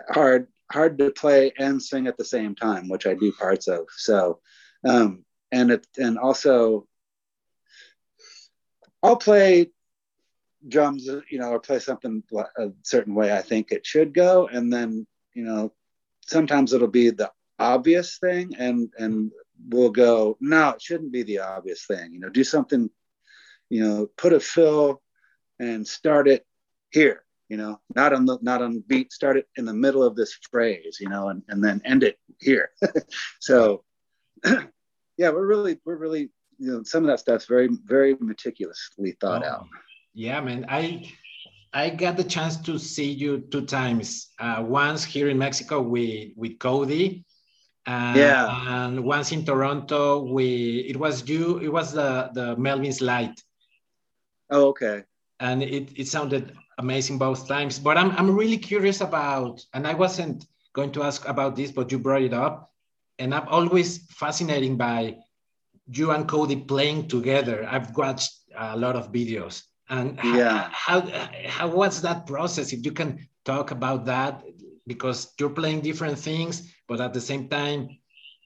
Speaker 2: hard hard to play and sing at the same time, which I do parts of. So, um, and it and also I'll play drums, you know, or play something a certain way I think it should go, and then you know, sometimes it'll be the obvious thing, and and we'll go, no, it shouldn't be the obvious thing. You know, do something, you know, put a fill and start it here. You know, not on the not on beat. Start it in the middle of this phrase. You know, and and then end it here. *laughs* so, *clears throat* yeah, we're really we're really you know some of that stuff's very very meticulously thought oh, out.
Speaker 3: yeah man. I i got the chance to see you two times. Uh, once here in mexico with with cody uh, yeah. and once in toronto we it was you it was the the Melvins Lite.
Speaker 2: Oh okay.
Speaker 3: And it, it sounded amazing both times. But I'm, I'm really curious about and i wasn't going to ask about this but you brought it up. And i'm always fascinated by you and Cody playing together. I've watched a lot of videos. And yeah. how, how, how was that process? If you can talk about that, because you're playing different things, but at the same time,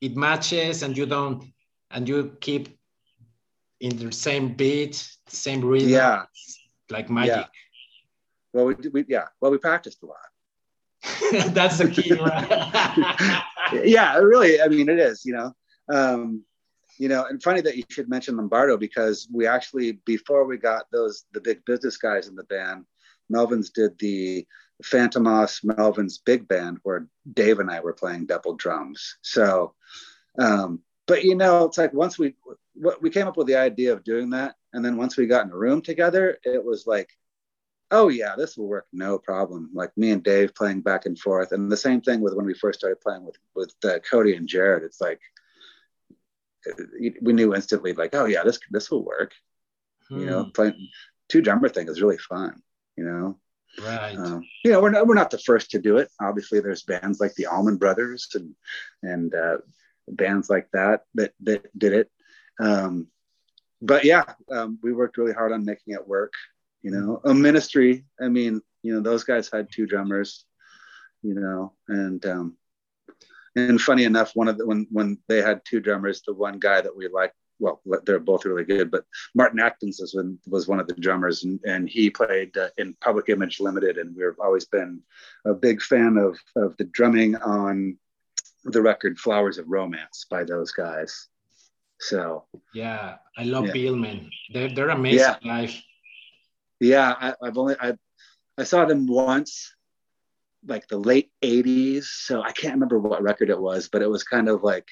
Speaker 3: it matches and you don't, and you keep in the same beat, same rhythm.
Speaker 2: Yeah.
Speaker 3: Like magic.
Speaker 2: Yeah. Well, we, we yeah. Well, we practiced a lot. *laughs*
Speaker 3: That's the key, *laughs*
Speaker 2: yeah, really. I mean, it is. You know, um, you know, and funny that you should mention Lombardo because we actually, before we got those, the big business guys in the band, Melvins did the Fantômas Melvins big band where Dave and I were playing double drums. So, um, but you know, it's like once we, we came up with the idea of doing that. And then once we got in a room together, it was like, oh yeah, this will work, no problem. Like me and Dave playing back and forth, and the same thing with when we first started playing with with uh, Cody and Jared. It's like we knew instantly like oh yeah this this will work. Hmm. you know hmm. playing two drummer thing is really fun you know?
Speaker 3: Right. Um,
Speaker 2: you know we're not, we're not the first to do it. Obviously there's bands like the Allman Brothers and and uh, bands like that that that did it. Um, but yeah um, we worked really hard on making it work you know? A ministry i mean you know those guys had two drummers you know and um, and funny enough, one of the when when they had two drummers, the one guy that we liked, well, they're both really good, but Martin Atkins was when, was one of the drummers, and and he played uh, in Public Image Limited, and we've always been a big fan of of the drumming on the record Flowers of Romance by those guys. So
Speaker 3: yeah, I love yeah. Beelman. They're they're amazing yeah. live.
Speaker 2: Yeah, I, I've only I I saw them once like the late 80s so i can't remember what record it was but it was kind of like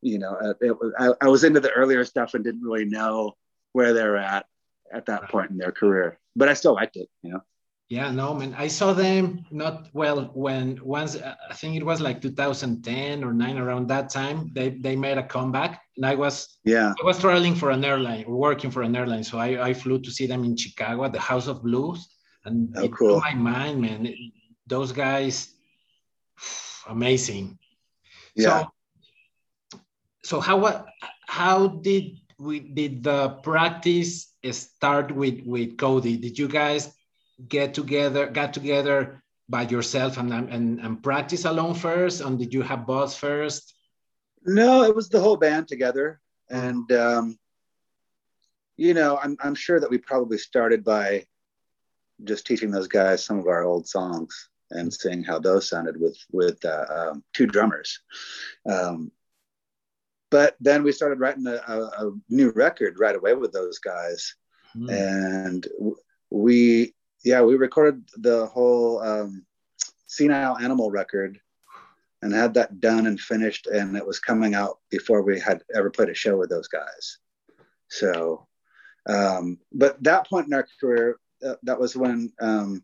Speaker 2: you know uh, it was, I, I, was into the earlier stuff and didn't really know where they're at at that point in their career but i still liked it you know?
Speaker 3: Yeah no man i saw them not well when once i think it was like 2010 or 9 around that time they they made a comeback and i was
Speaker 2: yeah.
Speaker 3: I was traveling for an airline working for an airline so i, I flew to see them in chicago at the house of blues and oh, it cool. blew my mind man those guys, amazing.
Speaker 2: Yeah.
Speaker 3: So, so how how did we did the practice start with with Cody? Did you guys get together, got together by yourself and and, and practice alone first, and did you have Buzz first?
Speaker 2: No, it was the whole band together, and um, you know, I'm I'm sure that we probably started by just teaching those guys some of our old songs and seeing how those sounded with with uh, um, two drummers. Um, but then we started writing a, a, a, new record right away with those guys, mm. and we yeah we recorded the whole um, senile animal record and had that done and finished and it was coming out before we had ever played a show with those guys so um, but that point in our career uh, that was when um,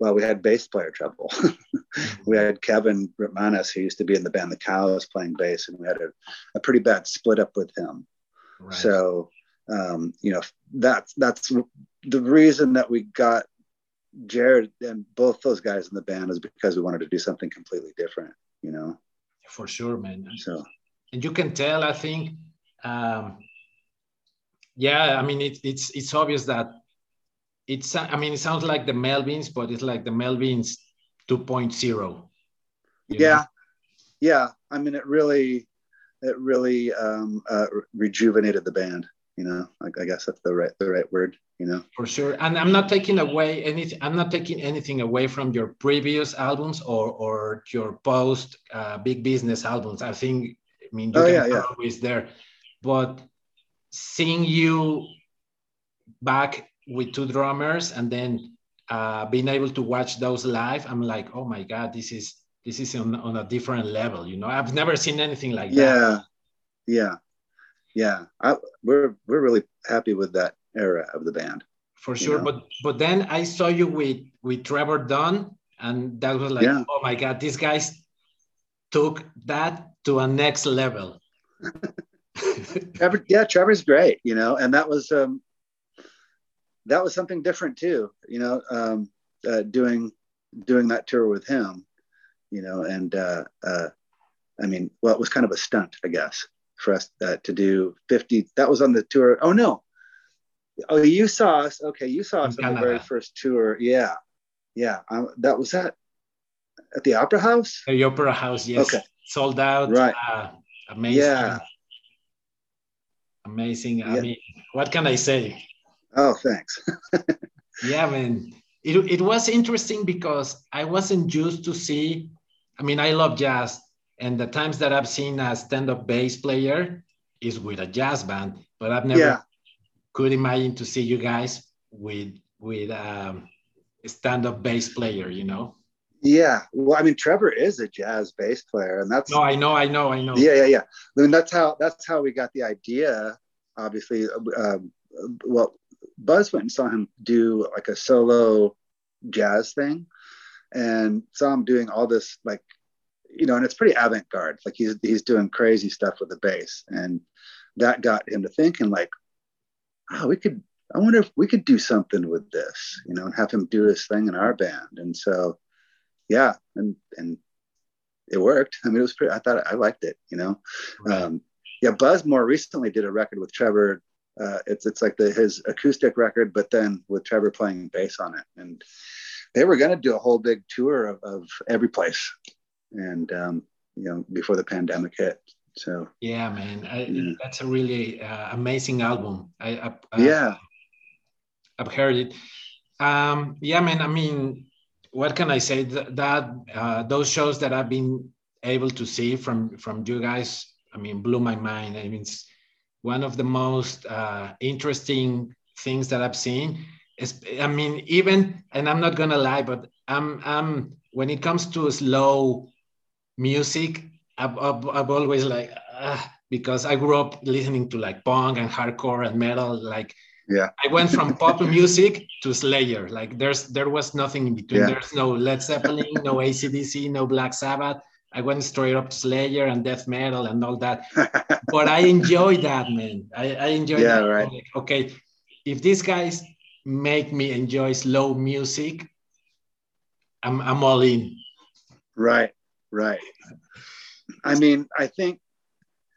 Speaker 2: well, we had bass player trouble. *laughs* we had Kevin Rutmanis, who used to be in the band The Cows, playing bass, and we had a, a pretty bad split up with him. Right. So, um, you know, that's that's the reason that we got Jared and both those guys in the band is because we wanted to do something completely different. You know,
Speaker 3: for sure, man.
Speaker 2: So,
Speaker 3: and you can tell, I think. Um, yeah, I mean, it, it's it's obvious that it's i mean it sounds like the melvins but it's like the melvins 2.0.
Speaker 2: Yeah,
Speaker 3: know?
Speaker 2: yeah. I mean, it really, it really um, uh, rejuvenated the band. You know, I, I guess that's the right the right word. You know,
Speaker 3: for sure. And I'm not taking away anything. I'm not taking anything away from your previous albums or or your post uh, big business albums. I think. I mean, you
Speaker 2: Oh, yeah, yeah.
Speaker 3: always there, but seeing you back with two drummers and then uh, being able to watch those live, I'm like, oh my god, this is this is on, on a different level. You know, I've never seen anything like that.
Speaker 2: yeah, yeah, yeah. I, we're we're really happy with that era of the band.
Speaker 3: for
Speaker 2: you
Speaker 3: sure.
Speaker 2: know?
Speaker 3: But but then I saw you with with Trevor Dunn, and that was like,
Speaker 2: Yeah.
Speaker 3: oh my god, these guys took that to a next level. *laughs*
Speaker 2: Trevor, yeah, Trevor's great, you know, and that was um, that was something different too, you know, um, uh, doing doing that tour with him, you know, and uh, uh, I mean, well, it was kind of a stunt, I guess, for us uh, to do fifty. That was on the tour. Oh no, oh you saw us. Okay, you saw us on the very first tour. Yeah, yeah. Um, that was that at the Opera House.
Speaker 3: The Opera House, yes,
Speaker 2: Okay.
Speaker 3: sold out.
Speaker 2: Right.
Speaker 3: Uh, amazing.
Speaker 2: Yeah.
Speaker 3: Amazing. I
Speaker 2: Yeah.
Speaker 3: mean, what can I say?
Speaker 2: Oh, thanks. *laughs*
Speaker 3: Yeah, man. It, it was interesting because I wasn't used to see. I mean, I love jazz, and the times that I've seen a stand-up bass player is with a jazz band, but I've never
Speaker 2: Yeah.
Speaker 3: could imagine to see you guys with with um, a stand-up bass player. You know?
Speaker 2: Yeah. Well, I mean, Trevor is a jazz bass player, and that's
Speaker 3: No, I know, I know, I know.
Speaker 2: yeah, yeah, yeah. I mean, that's how that's how we got the idea. Obviously, um, well, Buzz went and saw him do like a solo jazz thing, and saw him doing all this like, you know, and it's pretty avant-garde. Like he's he's doing crazy stuff with the bass, and that got him to thinking like, oh, we could. I wonder if we could do something with this, you know, and have him do his thing in our band. And so, yeah, and and it worked. I mean, it was pretty. I thought I liked it, you know.
Speaker 3: Right.
Speaker 2: Um, yeah, Buzz more recently did a record with Trevor. Uh, it's it's like the his acoustic record, but then with Trevor playing bass on it, and they were going to do a whole big tour of, of every place, and um, you know before the pandemic hit. So
Speaker 3: Yeah, man. I,
Speaker 2: Yeah.
Speaker 3: That's a really uh, amazing album. I, I, I
Speaker 2: yeah,
Speaker 3: I've heard it. Um, yeah, man. I mean, what can I say? Th- that uh, those shows that I've been able to see from from you guys, I mean, blew my mind. I mean, it's one of the most uh, interesting things that I've seen. Is, I mean, even and I'm not gonna lie, but I'm I'm when it comes to slow music, I've, I've, I've always like ah, because I grew up listening to like punk and hardcore and metal, like
Speaker 2: yeah,
Speaker 3: I went from pop *laughs* music to Slayer. Like there's there was nothing in between.
Speaker 2: Yeah.
Speaker 3: There's no Led Zeppelin, no ACDC, no Black Sabbath. I went straight up to Slayer and death metal and all that. But I enjoy that, man. I, I enjoy
Speaker 2: Yeah,
Speaker 3: that.
Speaker 2: right.
Speaker 3: Okay, if these guys make me enjoy slow music, I'm I'm all in.
Speaker 2: right, right. I mean, I think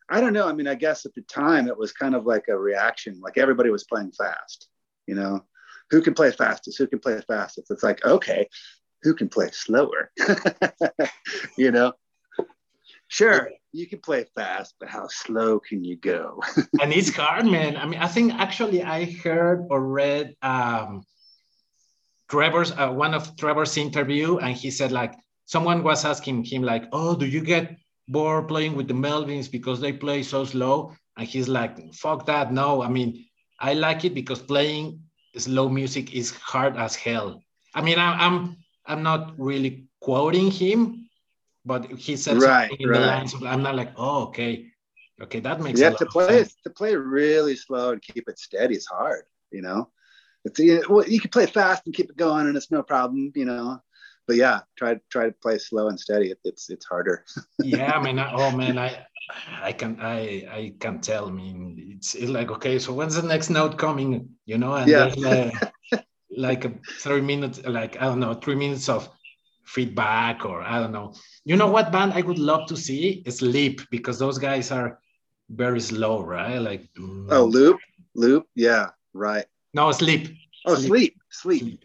Speaker 2: I don't know. I mean, I guess at the time it was kind of like a reaction. Like everybody was playing fast, you know. Who can play fastest? Who can play fastest? It's like, okay, who can play slower? *laughs* you know. Sure, you can play fast, but how slow can you go? *laughs*
Speaker 3: and it's hard, man. I mean, I think actually I heard or read um, Trevor's uh, one of Trevor's interview, and he said like someone was asking him like, "Oh, do you get bored playing with the Melvins because they play so slow?" And he's like, "Fuck that, no. I mean, I like it because playing slow music is hard as hell. I mean, I, I'm I'm not really quoting him, but he said
Speaker 2: Right,
Speaker 3: something in
Speaker 2: right.
Speaker 3: the lines of, I'm not like, oh, okay, okay, that makes
Speaker 2: you
Speaker 3: a
Speaker 2: have
Speaker 3: lot
Speaker 2: to play to play really slow and keep it steady is hard you know it's you well, you can play fast and keep it going and it's no problem you know but yeah try try to play slow and steady it, it's it's harder *laughs*
Speaker 3: yeah, man. I, oh man, I I can I I can tell. I mean, it's, it's like okay, so when's the next note coming? You know, and
Speaker 2: Yeah.
Speaker 3: uh, *laughs* like a three minutes, like I don't know, three minutes of feedback or I don't know. You know what band I would love to see is Leap because those guys are very slow, right? Like
Speaker 2: oh loop loop yeah right
Speaker 3: no sleep.
Speaker 2: oh
Speaker 3: Sleep.
Speaker 2: sleep sleep,
Speaker 3: Sleep.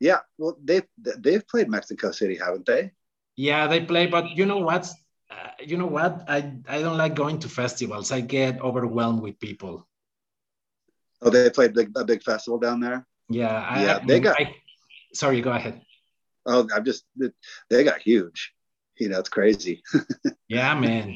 Speaker 2: yeah, well, they've they've played Mexico City, haven't they?
Speaker 3: Yeah, they play, but you know what? Uh, you know what? I I don't like going to festivals. I get overwhelmed with people.
Speaker 2: Oh, they played big, a big festival down there.
Speaker 3: Yeah, I,
Speaker 2: Yeah, they got-
Speaker 3: I- sorry, go ahead.
Speaker 2: Oh, I'm just they got huge. You know, it's crazy. *laughs*
Speaker 3: Yeah, man.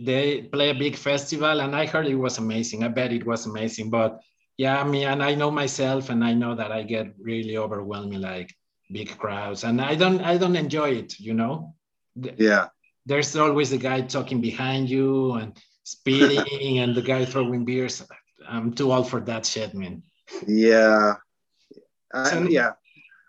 Speaker 3: They play a big festival, and I heard it was amazing. I bet it was amazing. But yeah, I mean, and I know myself, and I know that I get really overwhelming, like big crowds, and I don't, I don't enjoy it. You know,
Speaker 2: yeah,
Speaker 3: there's always the guy talking behind you and speeding, *laughs* and the guy throwing beers. I'm too old for that shit, man.
Speaker 2: yeah, I,
Speaker 3: So-
Speaker 2: yeah.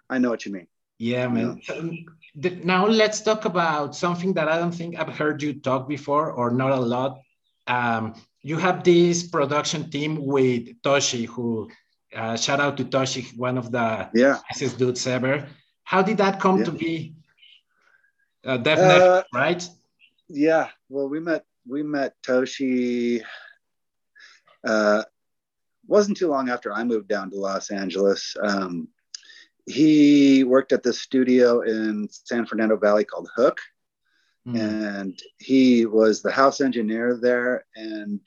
Speaker 2: I know what you mean.
Speaker 3: Yeah, man. Um, th- Now let's talk about something that I don't think I've heard you talk before, or not a lot. Um, you have this production team with Toshi, who uh, shout out to Toshi, one of the
Speaker 2: Yeah.
Speaker 3: nicest dudes ever. How did that come to be? Uh, definitely,
Speaker 2: Uh,
Speaker 3: right?
Speaker 2: Yeah, well, we met we met Toshi. Uh, wasn't too long after I moved down to Los Angeles. Um, he worked at this studio in San Fernando Valley called Hook,
Speaker 3: Mm.
Speaker 2: and he was the house engineer there. And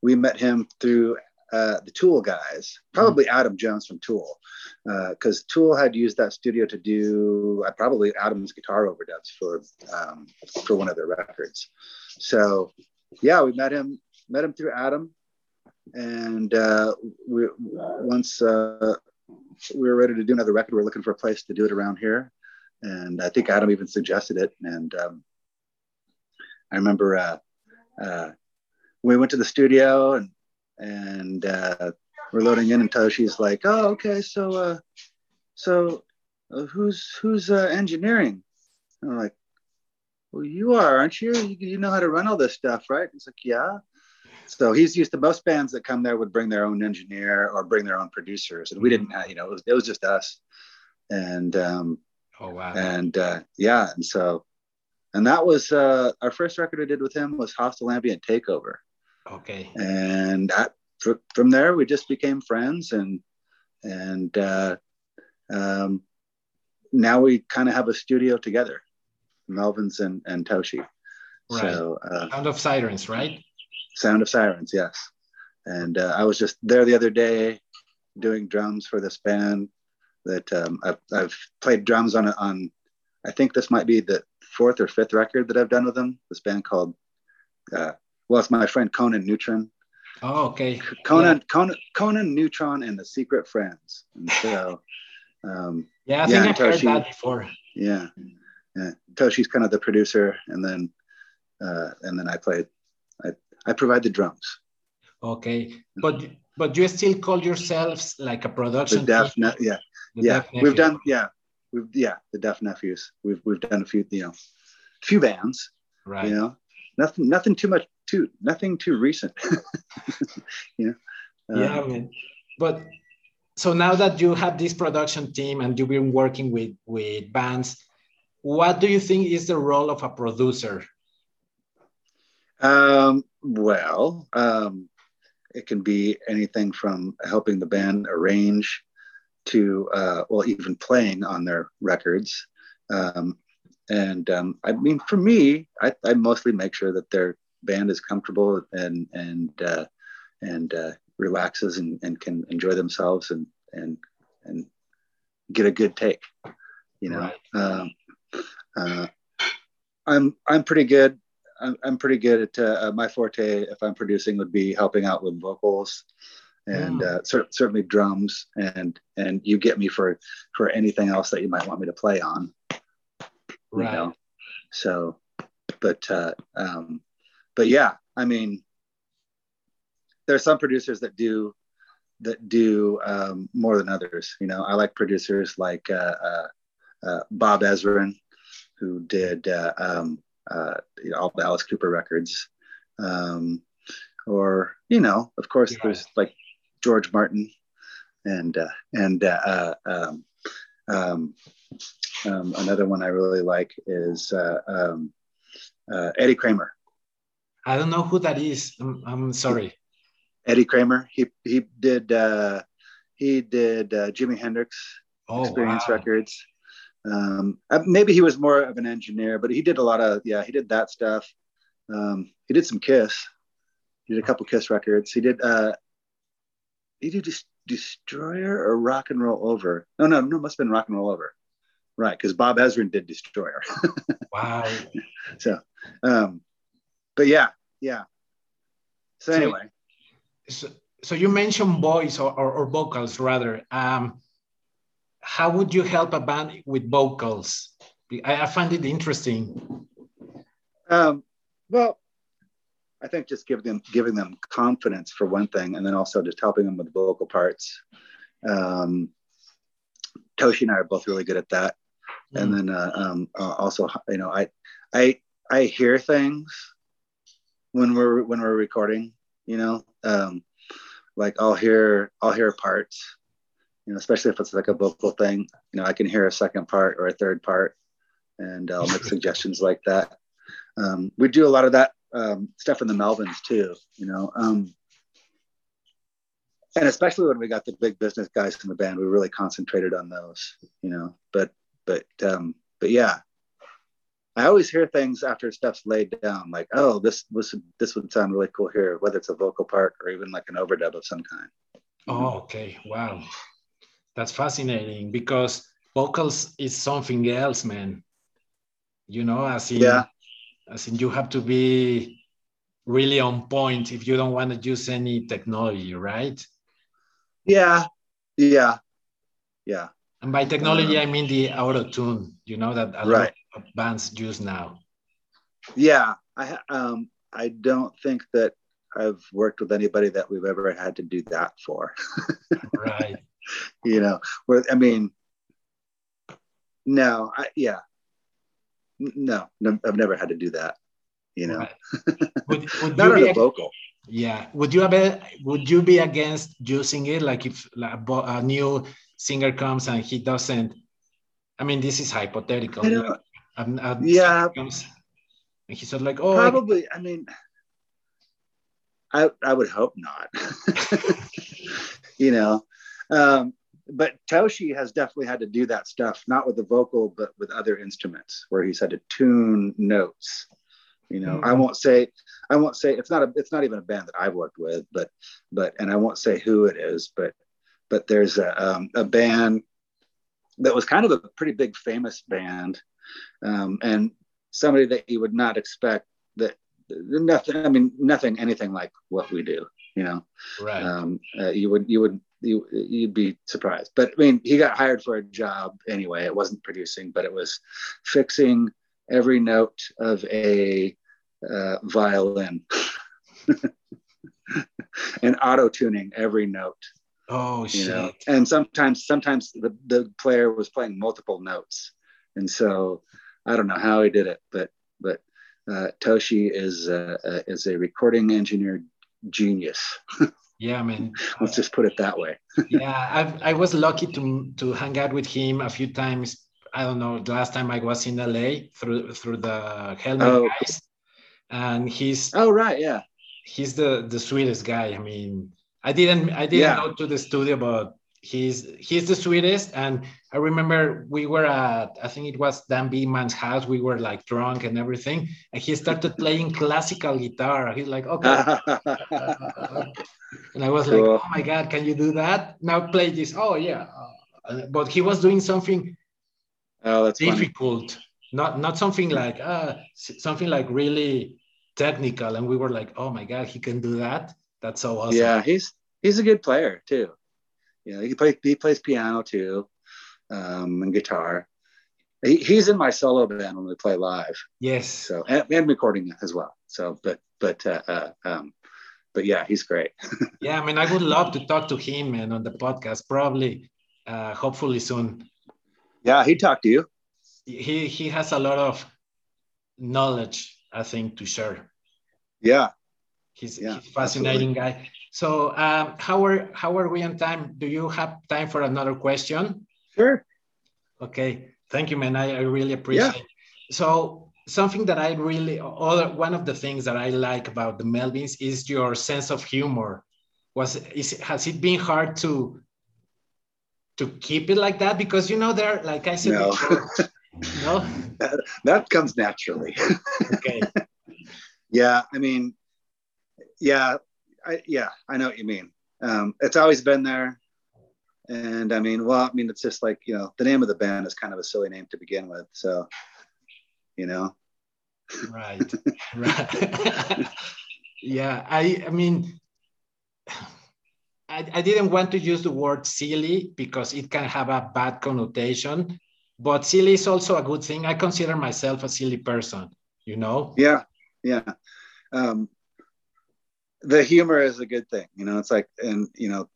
Speaker 2: we met him through uh, the Tool guys, probably Adam Jones from Tool, because Tool had used that studio to do uh, probably Adam's guitar overdubs for um, for one of their records. So yeah, we met him met him through Adam, and uh, we once uh, we were ready to do another record, We are looking for a place to do it around here, and I think Adam even suggested it, and um, I remember uh, uh, we went to the studio and and uh, we're loading in, and Toshi's like, "Oh, okay, so uh, so uh, who's who's uh, engineering?" And I'm like, "Well, you are, aren't you? you? You know how to run all this stuff, right?" He's like, "Yeah." So he's used to most bands that come there would bring their own engineer or bring their own producers, and we didn't have, you know, it was, it was just us, and um,
Speaker 3: Oh wow!
Speaker 2: and uh, yeah, and so, and that was uh, our first record I did with him was Hostile Ambient Takeover,
Speaker 3: okay.
Speaker 2: and I, fr- from there we just became friends, and and uh, um, now we kind of have a studio together, Melvins and and Toshi.
Speaker 3: Right.
Speaker 2: So uh,
Speaker 3: Sound of Sirens, right?
Speaker 2: Sound of Sirens, yes. And uh, I was just there the other day doing drums for this band that um, I've, I've played drums on on. I think this might be the fourth or fifth record that I've done with them. This band called, uh, well, it's my friend Conan Neutron.
Speaker 3: Oh, okay.
Speaker 2: Conan, Conan, Conan Neutron and the Secret Friends. And so, *laughs* um,
Speaker 3: Yeah, I
Speaker 2: Yeah,
Speaker 3: think I've heard that before.
Speaker 2: yeah, yeah. Toshi's kind of the producer, and then uh, and then I played. I I provide the drums.
Speaker 3: Okay, but but you still call yourselves like a
Speaker 2: The
Speaker 3: production
Speaker 2: Deaf,
Speaker 3: team?
Speaker 2: ne- yeah.
Speaker 3: The
Speaker 2: yeah,
Speaker 3: Deaf
Speaker 2: we've done yeah, we've yeah, the Deaf Nephews. We've we've done a few, you know, few bands,
Speaker 3: right.
Speaker 2: you know. Nothing nothing too much too nothing too recent. *laughs* you know. Uh,
Speaker 3: yeah, man. But so now that you have this production team and you've been working with with bands, what do you think is the role of a producer?
Speaker 2: Um, well, um, it can be anything from helping the band arrange to, uh, well, even playing on their records. Um, and um, I mean, for me, I, I mostly make sure that their band is comfortable and and uh, and uh, relaxes and, and can enjoy themselves and and and get a good take. You know,
Speaker 3: Right.
Speaker 2: um, uh, I'm I'm pretty good I'm, I'm pretty good at uh, uh, my forte if I'm producing would be helping out with vocals and uh, cer- certainly drums and and you get me for for anything else that you might want me to play on. You
Speaker 3: Right.
Speaker 2: know? So but uh um but yeah i mean there are some producers that do that do um more than others you know? I like producers like uh uh, uh bob ezrin who did uh um uh you know, all the alice cooper records um or you know of course
Speaker 3: Yeah.
Speaker 2: there's like george martin and uh and uh, uh um um um, another one I really like is uh, um, uh, Eddie Kramer.
Speaker 3: I don't know who that is. I'm, I'm sorry.
Speaker 2: Eddie Kramer. He he did uh, he did uh, Jimi Hendrix
Speaker 3: Oh,
Speaker 2: Experience
Speaker 3: wow.
Speaker 2: Records. Um, uh, maybe he was more of an engineer, but he did a lot of yeah, he did that stuff. Um, he did some Kiss. He did a couple Kiss records. He did. Uh, he did Des- Destroyer or Rock and Roll Over. No, no, no. Must have been Rock and Roll Over. Right, because Bob Ezrin did Destroyer. *laughs*
Speaker 3: Wow.
Speaker 2: so, um, but yeah, yeah. So
Speaker 3: So-
Speaker 2: anyway,
Speaker 3: So, so you mentioned voice or, or, or vocals rather. Um, how would you help a band with vocals? I, I find it interesting.
Speaker 2: Um, well, I think just giving them giving them confidence for one thing, and then also just helping them with vocal parts. Um, Toshi and I are both really good at that, and then uh, um, uh, also you know I I I hear things when we're when we're recording. You know, um, like I'll hear I'll hear parts. You know, especially if it's like a vocal thing. You know, I can hear a second part or a third part, and I'll make *laughs* suggestions like that um, we do a lot of that um, stuff in the Melvins too, you know. Um, and especially when we got the big business guys in the band, we really concentrated on those, you know. But but um, but yeah, I always hear things after stuff's laid down, like oh this was this would sound really cool here, whether it's a vocal part or even like an overdub of some kind.
Speaker 3: Oh, okay. Wow. That's fascinating because vocals is something else, man. You know, as in,
Speaker 2: Yeah.
Speaker 3: as in you have to be really on point if you don't want to use any technology, right?
Speaker 2: Yeah, yeah, yeah.
Speaker 3: And by technology,
Speaker 2: Um,
Speaker 3: I mean the auto tune, you know, that a
Speaker 2: Right.
Speaker 3: lot of bands use now.
Speaker 2: Yeah, I um I don't think that I've worked with anybody that we've ever had to do that for. *laughs*
Speaker 3: Right. *laughs*
Speaker 2: you know, where I mean, no, I yeah, no, no, I've never had to do that. You know,
Speaker 3: Right. *laughs* Would, would
Speaker 2: not
Speaker 3: you
Speaker 2: on
Speaker 3: be
Speaker 2: a vocal.
Speaker 3: Yeah. Would you have would you be against using it like if like, a a new singer comes and he doesn't I mean this is hypothetical.
Speaker 2: I
Speaker 3: like, a- a
Speaker 2: Yeah.
Speaker 3: comes and he's sort of like, oh I-
Speaker 2: probably. I mean, I I would hope not. *laughs* you know, um, but Toshi has definitely had to do that stuff, not with the vocal, but with other instruments, where he's had to tune notes. You know, I
Speaker 3: Mhm.
Speaker 2: won't say, I won't say it's not a, it's not even a band that I've worked with, but, but, and I won't say who it is, but, but there's a, um, a band that was kind of a pretty big famous band, um, and somebody that you would not expect that nothing. I mean, nothing, anything like what we do. You know,
Speaker 3: right.
Speaker 2: um, uh, you would you would you you'd be surprised. But I mean, he got hired for a job anyway. It wasn't producing, but it was fixing every note of a uh, violin *laughs* and auto tuning every note.
Speaker 3: oh
Speaker 2: You
Speaker 3: shit.
Speaker 2: know, and sometimes sometimes the the player was playing multiple notes, and so I don't know how he did it, but but uh, Toshi is uh, uh, is a recording engineer genius. *laughs*
Speaker 3: Yeah, man. *laughs*
Speaker 2: Let's just put it that way. *laughs*
Speaker 3: yeah, I've, I was lucky to to hang out with him a few times. I don't know. The last time I was in LA through through the Helmet
Speaker 2: Oh.
Speaker 3: guys, and he's
Speaker 2: Oh right, yeah,
Speaker 3: he's the the sweetest guy. I mean, I didn't I didn't
Speaker 2: Yeah.
Speaker 3: go to the studio, but he's he's the sweetest. And I remember we were at I think it was Dan Beeman's house. We were like drunk and everything, and he started playing classical guitar. He's like, okay. *laughs* And I was like, oh my God, can you do that? Now play this. Oh, yeah. Uh, but he was doing something
Speaker 2: oh, that's funny.
Speaker 3: difficult, not not something like uh, something like really technical. And we were like, oh my God, he can do that. That's so awesome.
Speaker 2: Yeah, he's he's a good player too. You know, he plays he plays piano too, um, and guitar. He, he's in my solo band when we play live.
Speaker 3: Yes.
Speaker 2: So and, and recording as well. So, but but uh, uh, um, but yeah, he's great. *laughs*
Speaker 3: Yeah. I mean, I would love to talk to him and on the podcast, probably, uh, hopefully soon.
Speaker 2: Yeah, he talked to you.
Speaker 3: He he has a lot of knowledge, I think, to share.
Speaker 2: Yeah.
Speaker 3: He's,
Speaker 2: Yeah,
Speaker 3: he's a fascinating guy. So um, how are how are we on time? Do you have time for another question?
Speaker 2: Sure.
Speaker 3: Okay, thank you, man. I, I really appreciate. Yeah. So something that I really other one of the things that I like about the Melvins is your sense of humor. Was is has it been hard to to keep it like that? Because you know, there, like I said
Speaker 2: No.
Speaker 3: before, *laughs* no.
Speaker 2: that, that comes naturally. *laughs*
Speaker 3: Okay.
Speaker 2: yeah, I mean, yeah, I, yeah, I know what you mean. Um, it's always been there. And I mean, well, I mean, it's just like, you know, the name of the band is kind of a silly name to begin with. So, you know,
Speaker 3: right right *laughs* yeah i i mean I, I didn't want to use the word silly because it can have a bad connotation but silly is also a good thing i consider myself a silly person you know
Speaker 2: yeah, yeah. Um, the humor is a good thing, you know, it's like, and, you know,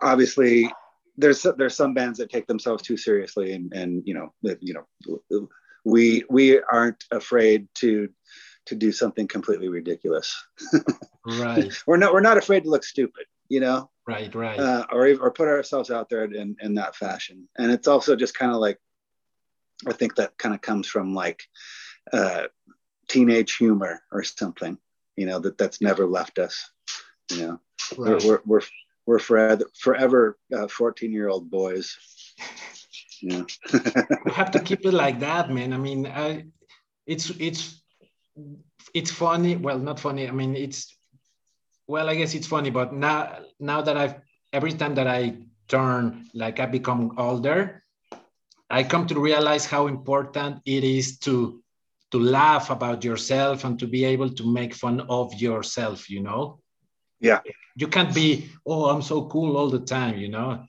Speaker 2: obviously there's, there's some bands that take themselves too seriously and, and, you know, you know, we, we aren't afraid to, to do something completely ridiculous.
Speaker 3: right *laughs*
Speaker 2: we're not, we're not afraid to look stupid, you know,
Speaker 3: right right
Speaker 2: uh, or, or put ourselves out there in, in that fashion. And it's also just kind of like, I think that kind of comes from like uh, teenage humor or something, you know, that that's never left us. You know,
Speaker 3: right.
Speaker 2: we're, we're, we're, forever, forever uh, 14 year old boys. *laughs* Yeah.
Speaker 3: we have to keep it like that man i mean I, it's it's it's funny well not funny i mean it's well i guess it's funny but now now that i've every time that i turn like i become older i come to realize how important it is to to laugh about yourself and to be able to make fun of yourself you know
Speaker 2: Yeah.
Speaker 3: you can't be oh i'm so cool all the time you know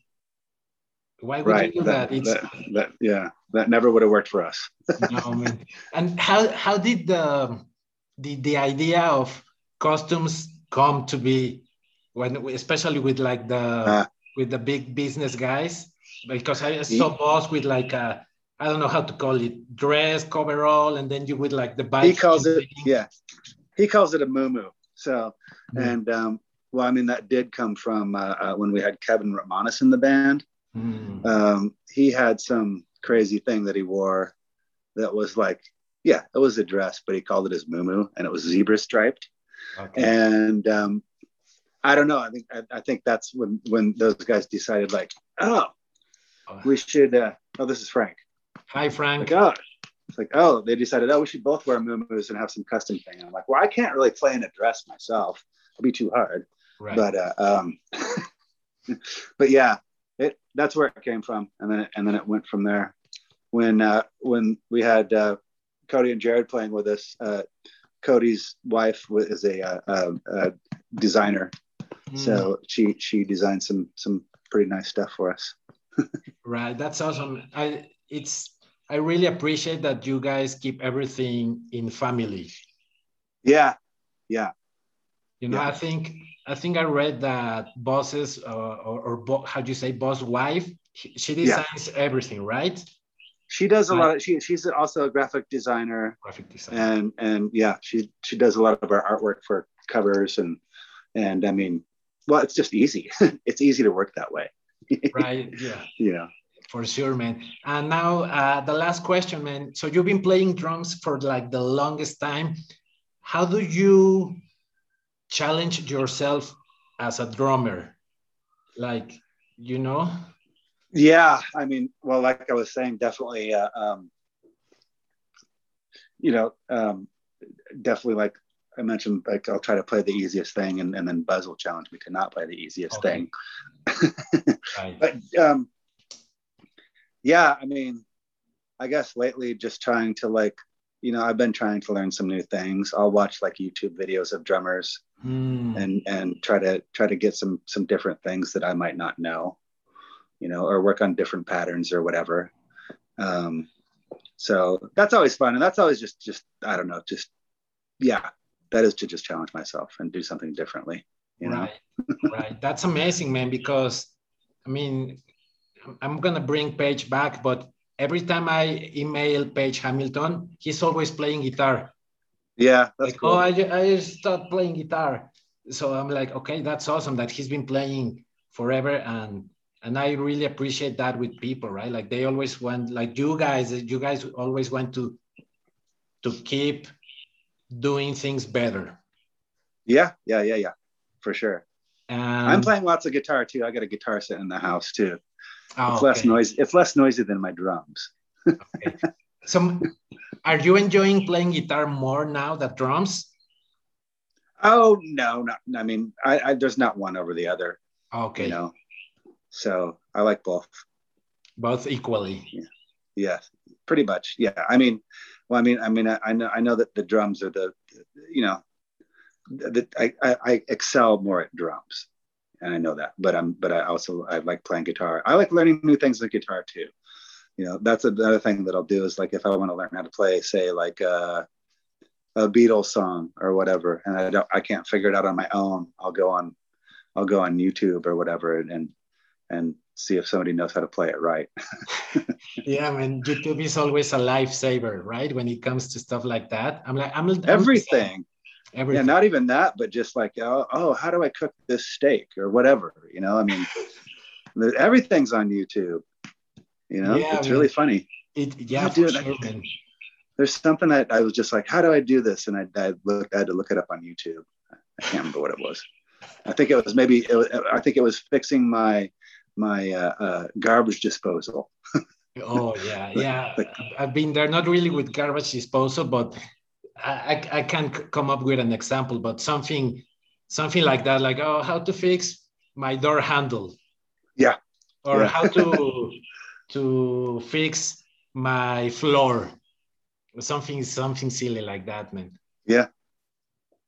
Speaker 3: why would
Speaker 2: right.
Speaker 3: you do that, it's
Speaker 2: that, that, yeah, that never would have worked for us. *laughs*
Speaker 3: no man. And how how did the the the idea of costumes come to be when especially with like the
Speaker 2: Uh.
Speaker 3: with the big business guys? Because I saw Buzz with like a I don't know how to call it dress coverall, and then you would like the bike.
Speaker 2: he calls it, yeah, he calls it a moo So,
Speaker 3: Mm.
Speaker 2: and um, well, I mean, that did come from uh, uh, when we had Kevin Rutmanis in the band.
Speaker 3: Mm.
Speaker 2: um, he had some crazy thing that he wore that was like, yeah, it was a dress, but he called it his muumuu, and it was zebra striped.
Speaker 3: Okay.
Speaker 2: And um, I don't know. I think I, I think that's when when those guys decided, like, oh, we should. Uh, oh, this is Frank.
Speaker 3: Hi Frank.
Speaker 2: Like, oh, it's like, oh, they decided, oh, we should both wear muumuus and have some custom thing. And I'm like, well, I can't really play in a dress myself. It'd be too hard.
Speaker 3: Right.
Speaker 2: But uh, um, *laughs* but yeah, it that's where it came from, and then it, and then it went from there. When uh, when we had uh, Cody and Jared playing with us, uh, Cody's wife is a, uh, uh, uh, designer,
Speaker 3: Mm.
Speaker 2: so she she designed some some pretty nice stuff for us. *laughs*
Speaker 3: Right, that's awesome. I it's I really appreciate that you guys keep everything in family.
Speaker 2: Yeah, yeah,
Speaker 3: You know,
Speaker 2: Yeah.
Speaker 3: I think I think I read that Buzz's uh, or, or bo- how do you say Buzz wife? She she
Speaker 2: Yeah.
Speaker 3: designs everything, right?
Speaker 2: she does a
Speaker 3: Right.
Speaker 2: lot. Of, she she's also a graphic designer,
Speaker 3: Graphic design.
Speaker 2: and and yeah, she she does a lot of our artwork for covers and and I mean, well, it's just easy. *laughs* it's easy to work that way. *laughs*
Speaker 3: right. Yeah.
Speaker 2: you know.
Speaker 3: For sure, man. And now uh, the last question, man. So you've been playing drums for like the longest time. How do you challenge yourself as a drummer? Like, you know?
Speaker 2: Yeah, I mean, well, like I was saying, definitely, uh, um, you know, um, definitely like I mentioned, like I'll try to play the easiest thing, and, and then Buzz will challenge me to not play the easiest
Speaker 3: Okay.
Speaker 2: thing. *laughs*
Speaker 3: Right.
Speaker 2: but um, yeah, I mean, I guess lately just trying to like, you know, I've been trying to learn some new things. I'll watch like YouTube videos of drummers
Speaker 3: Hmm.
Speaker 2: and and try to try to get some some different things that I might not know, you know, or work on different patterns or whatever. Um, so that's always fun, and that's always just just I don't know, just yeah, that is to just challenge myself and do something differently. You know,
Speaker 3: Right, right. That's amazing, man. Because I mean, I'm- gonna bring Page back, but every time I email Page Hamilton, he's always playing guitar.
Speaker 2: yeah, that's
Speaker 3: like,
Speaker 2: cool.
Speaker 3: oh, I, I just stopped playing guitar. So I'm like, okay, that's awesome that he's been playing forever, and and I really appreciate that with people, right? Like they always want, like you guys, you guys always want to to keep doing things better.
Speaker 2: yeah, yeah, yeah, yeah, for sure. I'm playing lots of guitar too. I got a guitar set in the house too.
Speaker 3: Oh,
Speaker 2: it's less
Speaker 3: okay.
Speaker 2: noisy. It's less noisy than my drums.
Speaker 3: Okay. So, are you enjoying playing guitar more now than drums?
Speaker 2: Oh no, not. I mean, I, I there's not one over the other.
Speaker 3: Okay,
Speaker 2: You know, so I like both.
Speaker 3: both equally.
Speaker 2: Yeah, pretty much. Yeah, I mean, well, I mean, I mean, I, I know, I know that the drums are the, you know, that I, I, I excel more at drums, and I know that. But I'm, but I also I like playing guitar. I like learning new things with guitar too. You know, that's another thing that I'll do is like if I want to learn how to play, say like uh, a Beatles song or whatever, and I don't, I can't figure it out on my own. I'll go on, I'll go on YouTube or whatever, and and see if somebody knows how to play it right. *laughs*
Speaker 3: Yeah, I mean, YouTube is always a lifesaver, right? When it comes to stuff like that, I'm like, I'm, I'm
Speaker 2: Everything. Yeah, not even that, but just like, oh, oh, how do I cook this steak or whatever? You know, I mean, everything's on YouTube. You know,
Speaker 3: Yeah,
Speaker 2: it's
Speaker 3: I
Speaker 2: really funny.
Speaker 3: It, yeah,
Speaker 2: I
Speaker 3: for
Speaker 2: do it.
Speaker 3: sure, man.
Speaker 2: There's something that I was just like, how do I do this? And I, I looked, I had to look it up on YouTube. I can't remember what it was. I think it was maybe, it was, I think it was fixing my my uh, uh, garbage disposal. *laughs*
Speaker 3: Oh yeah, yeah. I've been there, not really with garbage disposal, but I, I, I can't come up with an example, but something, something like that, like oh, how to fix my door handle.
Speaker 2: Yeah.
Speaker 3: Or
Speaker 2: Yeah.
Speaker 3: how to *laughs* to fix my floor. Something, something silly like that, man.
Speaker 2: Yeah.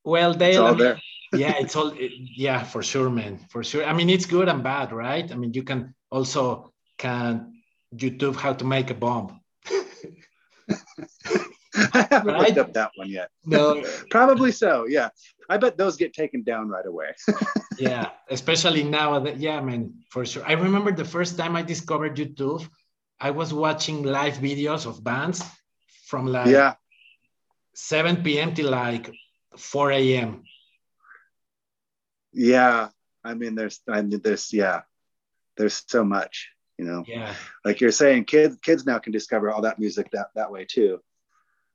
Speaker 3: Well,
Speaker 2: It's all there. *laughs*
Speaker 3: yeah it's all yeah for sure man for sure i mean it's good and bad right i mean you can also can youtube how to make a bomb *laughs* *laughs*
Speaker 2: I haven't looked up that one yet.
Speaker 3: no *laughs*
Speaker 2: Probably so. Yeah. I bet those get taken down right away. *laughs*
Speaker 3: yeah especially now that yeah man for sure i remember the first time i discovered youtube i was watching live videos of bands from like
Speaker 2: yeah.
Speaker 3: 7 p.m till like 4 a.m
Speaker 2: Yeah. I mean, there's, I mean, there's, yeah, there's so much, you know,
Speaker 3: yeah
Speaker 2: like you're saying, kids, kids now can discover all that music that, that way too.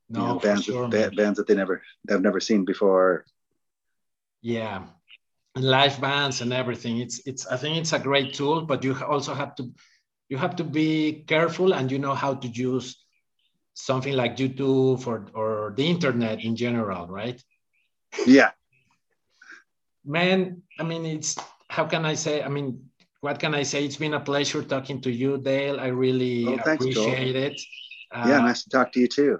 Speaker 3: No
Speaker 2: you know, bands,
Speaker 3: sure,
Speaker 2: that, bands that they never, they've never seen before.
Speaker 3: yeah and live bands and everything it's it's i think it's a great tool but you also have to you have to be careful and you know how to use something like youtube or or the internet in general right
Speaker 2: Yeah.
Speaker 3: man i mean it's how can i say i mean what can i say it's been a pleasure talking to you dale i really
Speaker 2: Oh, thanks, Joel.
Speaker 3: appreciate it
Speaker 2: Yeah.
Speaker 3: Uh,
Speaker 2: Nice to talk to you too.